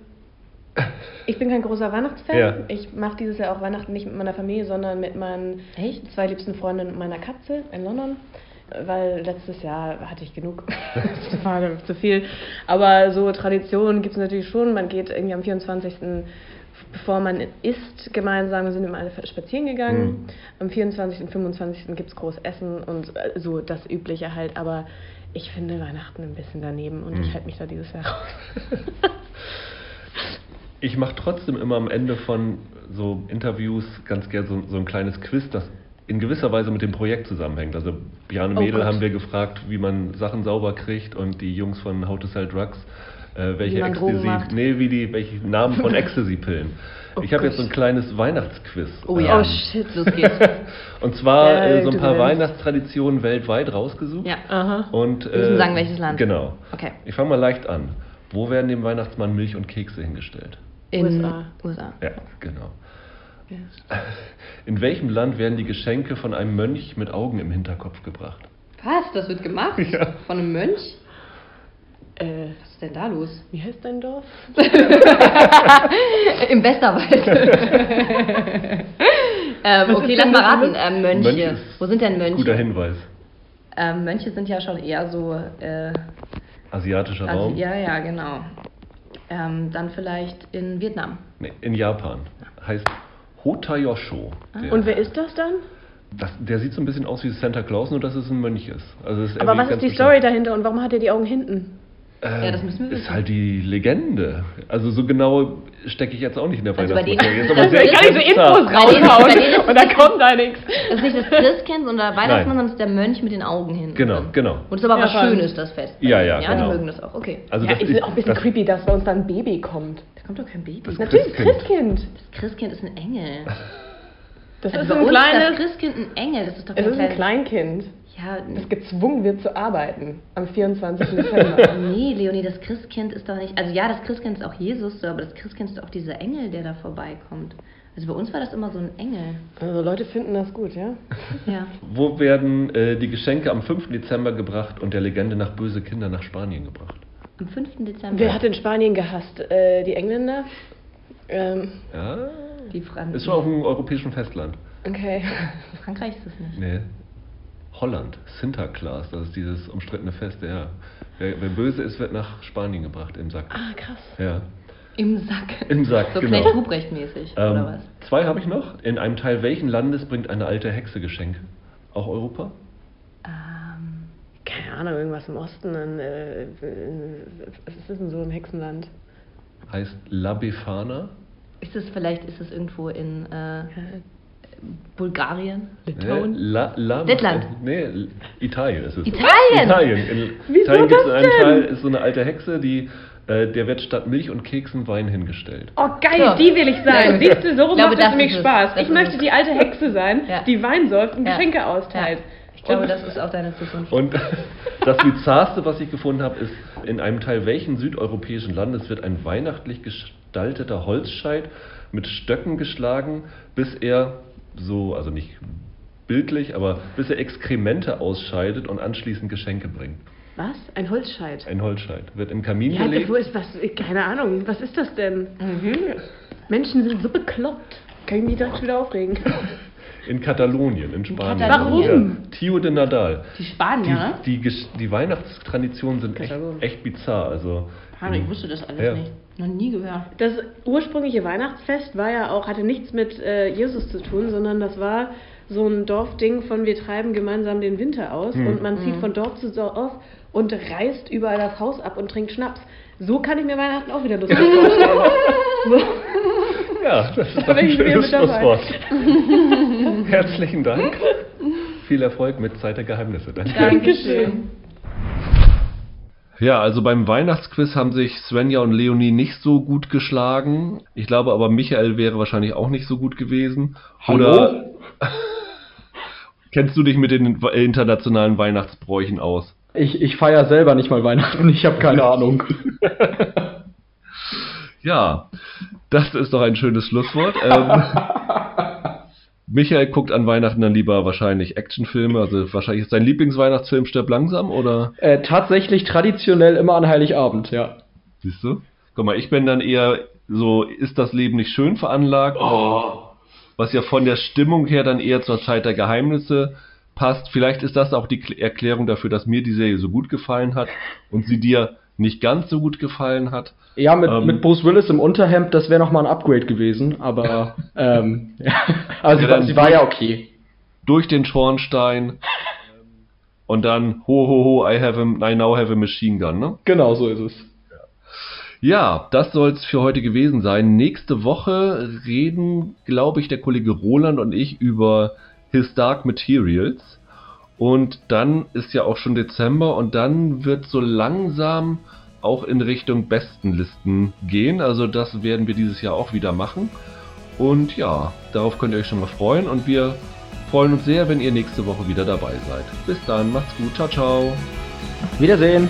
ich bin kein großer Weihnachtsfan. Ja. Ich mache dieses Jahr auch Weihnachten nicht mit meiner Familie, sondern mit meinen Echt? zwei liebsten Freunden und meiner Katze in London. Weil letztes Jahr hatte ich genug. das war zu viel. Aber so Traditionen gibt es natürlich schon. Man geht irgendwie am 24 bevor man isst gemeinsam, wir sind immer alle spazieren gegangen. Mhm. Am 24. und 25. gibt es groß Essen und äh, so das Übliche halt. Aber ich finde Weihnachten ein bisschen daneben und mhm. ich halte mich da dieses Jahr raus.
ich mache trotzdem immer am Ende von so Interviews ganz gerne so, so, ein kleines Quiz, das in gewisser Weise mit dem Projekt zusammenhängt. Also Björn oh Mädel Gott. haben wir gefragt, wie man Sachen sauber kriegt und die Jungs von How to Sell Drugs äh, welche Ecstasy, nee, wie die, welche Namen von Ecstasy-Pillen. Oh ich habe jetzt so ein kleines Weihnachtsquiz.
Oh ja. Ähm, oh shit, los geht's.
und zwar äh, so ein paar Weihnachtstraditionen weltweit rausgesucht.
Ja, aha.
Und, äh,
Wir müssen sagen, welches Land.
Genau.
Okay.
Ich fange mal leicht an. Wo werden dem Weihnachtsmann Milch und Kekse hingestellt?
In USA. USA.
Ja, genau. In welchem Land werden die Geschenke von einem Mönch mit Augen im Hinterkopf gebracht?
Was? Das wird gemacht?
Ja.
Von einem Mönch? Äh, was ist denn da los?
Wie heißt dein Dorf?
Im Westerwald. ähm, okay, lass mal raten. Ähm, Mönche. Mönche Wo sind denn Mönche?
Guter Hinweis.
Ähm, Mönche sind ja schon eher so. Äh,
Asiatischer Asi Raum?
Ja, ja, genau. Ähm, dann vielleicht in Vietnam.
Nee, in Japan. Heißt Hotayosho.
Ah. Und wer ist das dann?
Das, der sieht so ein bisschen aus wie Santa Claus, nur dass es ein Mönch ist. Also ist
Aber was ist die Story dahinter und warum hat er die Augen hinten?
Äh, ja, das müssen wir wissen. Ist halt die Legende. Also so genau stecke ich jetzt auch nicht in der also Weihnachtsmaterie.
Jetzt aber sehr kann ich so Infos raushauen und da kommt da nichts.
Das ist nicht das Christkind und der Weihnachtsmann, sondern es ist der Mönch mit den Augen hin.
Genau, genau.
Und es ist aber ja, was Schönes, das Fest.
Ja, ja,
Ja, genau. die mögen das auch, okay.
Also ja, ist, ist auch ein bisschen creepy, dass bei uns dann ein Baby kommt.
Da kommt doch kein Baby. Das
Natürlich, Christkind. Christkind.
Das Christkind ist ein Engel.
Das also ist ein kleines...
Das Christkind ein Engel, das ist doch
kein Es ist ein Kleinkind
ja,
das gezwungen wird zu arbeiten am 24. Dezember.
nee, Leonie, das Christkind ist doch nicht. Also ja, das Christkind ist auch Jesus, aber das Christkind ist auch dieser Engel, der da vorbeikommt. Also bei uns war das immer so ein Engel.
Also Leute finden das gut, ja?
ja.
Wo werden äh, die Geschenke am 5. Dezember gebracht und der Legende nach böse Kinder nach Spanien gebracht?
Am 5. Dezember.
Wer hat in Spanien gehasst? Äh, die Engländer?
Ähm, ja.
Die Franken.
Ist schon auf dem europäischen Festland.
Okay.
Frankreich ist es nicht.
Nee. Holland, Sinterklaas, das ist dieses umstrittene Fest, ja. Wer, wer, böse ist, wird nach Spanien gebracht im Sack.
Ah, krass.
Ja.
Im Sack.
Im Sack,
so
genau.
Knecht Ruprecht mäßig, ähm, oder was?
Zwei habe ich noch. In einem Teil welchen Landes bringt eine alte Hexe Geschenke? Auch Europa?
Ähm, keine Ahnung, irgendwas im Osten. In, äh, was ist denn so ein Hexenland?
Heißt La Befana.
Ist es vielleicht, ist es irgendwo in... Äh, Bulgarien?
Litauen? Nee, La, La,
Lettland?
Nee, Italien ist es.
Italien?
Italien. In
Wieso
Italien
gibt es
einen Teil, ist so eine alte Hexe, die äh, der wird statt Milch und Keksen Wein hingestellt.
Oh geil, so. die will ich sein. Siehst du, so macht es für mich Spaß. Ich möchte die alte Hexe sein, ja. die Wein säuft und ja. Geschenke austeilt.
Glaube, und, das ist auch deine Zukunft.
Und das Bizarrste, was ich gefunden habe, ist, in einem Teil welchen südeuropäischen Landes wird ein weihnachtlich gestalteter Holzscheit mit Stöcken geschlagen, bis er so, also nicht bildlich, aber bis er Exkremente ausscheidet und anschließend Geschenke bringt.
Was? Ein Holzscheit?
Ein Holzscheit. Wird im Kamin
ja,
gelegt.
Wo ist was? Keine Ahnung. Was ist das denn? Mhm. Menschen sind so bekloppt. Kann ich mich direkt wieder aufregen.
In Katalonien, in Spanien.
Warum? Ja.
Tio de Nadal.
Die Spanier?
Die, die, die Weihnachtstraditionen sind echt, echt bizarr. Also,
Hanna, ich wusste das alles ja. nicht. Noch nie gehört.
Das ursprüngliche Weihnachtsfest war ja auch, hatte nichts mit äh, Jesus zu tun, sondern das war so ein Dorfding von wir treiben gemeinsam den Winter aus hm. und man zieht hm. von Dorf zu Dorf und reißt überall das Haus ab und trinkt Schnaps. So kann ich mir Weihnachten auch wieder lustig vorstellen. so.
Ja, das ist da ein schönes Schlusswort. Herzlichen Dank. Viel Erfolg mit Zeit der Geheimnisse.
Danke. Dankeschön.
Ja, also beim Weihnachtsquiz haben sich Svenja und Leonie nicht so gut geschlagen. Ich glaube aber, Michael wäre wahrscheinlich auch nicht so gut gewesen.
Hallo?
Oder kennst du dich mit den internationalen Weihnachtsbräuchen aus?
Ich, ich feiere selber nicht mal Weihnachten, ich habe keine Ahnung.
Ja, das ist doch ein schönes Schlusswort. Ähm, Michael guckt an Weihnachten dann lieber wahrscheinlich Actionfilme, also wahrscheinlich ist dein Lieblingsweihnachtsfilm Stirb langsam oder?
Äh, tatsächlich traditionell immer an Heiligabend, ja.
Siehst du? Guck mal, ich bin dann eher so, ist das Leben nicht schön veranlagt? Oh. Was ja von der Stimmung her dann eher zur Zeit der Geheimnisse passt. Vielleicht ist das auch die Erklärung dafür, dass mir die Serie so gut gefallen hat und sie dir nicht ganz so gut gefallen hat.
Ja, mit, ähm, mit Bruce Willis im Unterhemd, das wäre nochmal ein Upgrade gewesen, aber ähm, ja, also ja, sie, war ja okay.
Durch den Schornstein und dann ho ho ho, I have a, I now have a machine gun, ne?
Genau, so ist es.
Ja, das soll es für heute gewesen sein. Nächste Woche reden, glaube ich, der Kollege Roland und ich über His Dark Materials. Und dann ist ja auch schon Dezember und dann wird so langsam auch in Richtung Bestenlisten gehen. Also das werden wir dieses Jahr auch wieder machen. Und ja, darauf könnt ihr euch schon mal freuen. Und wir freuen uns sehr, wenn ihr nächste Woche wieder dabei seid. Bis dann, macht's gut, ciao, ciao.
Wiedersehen.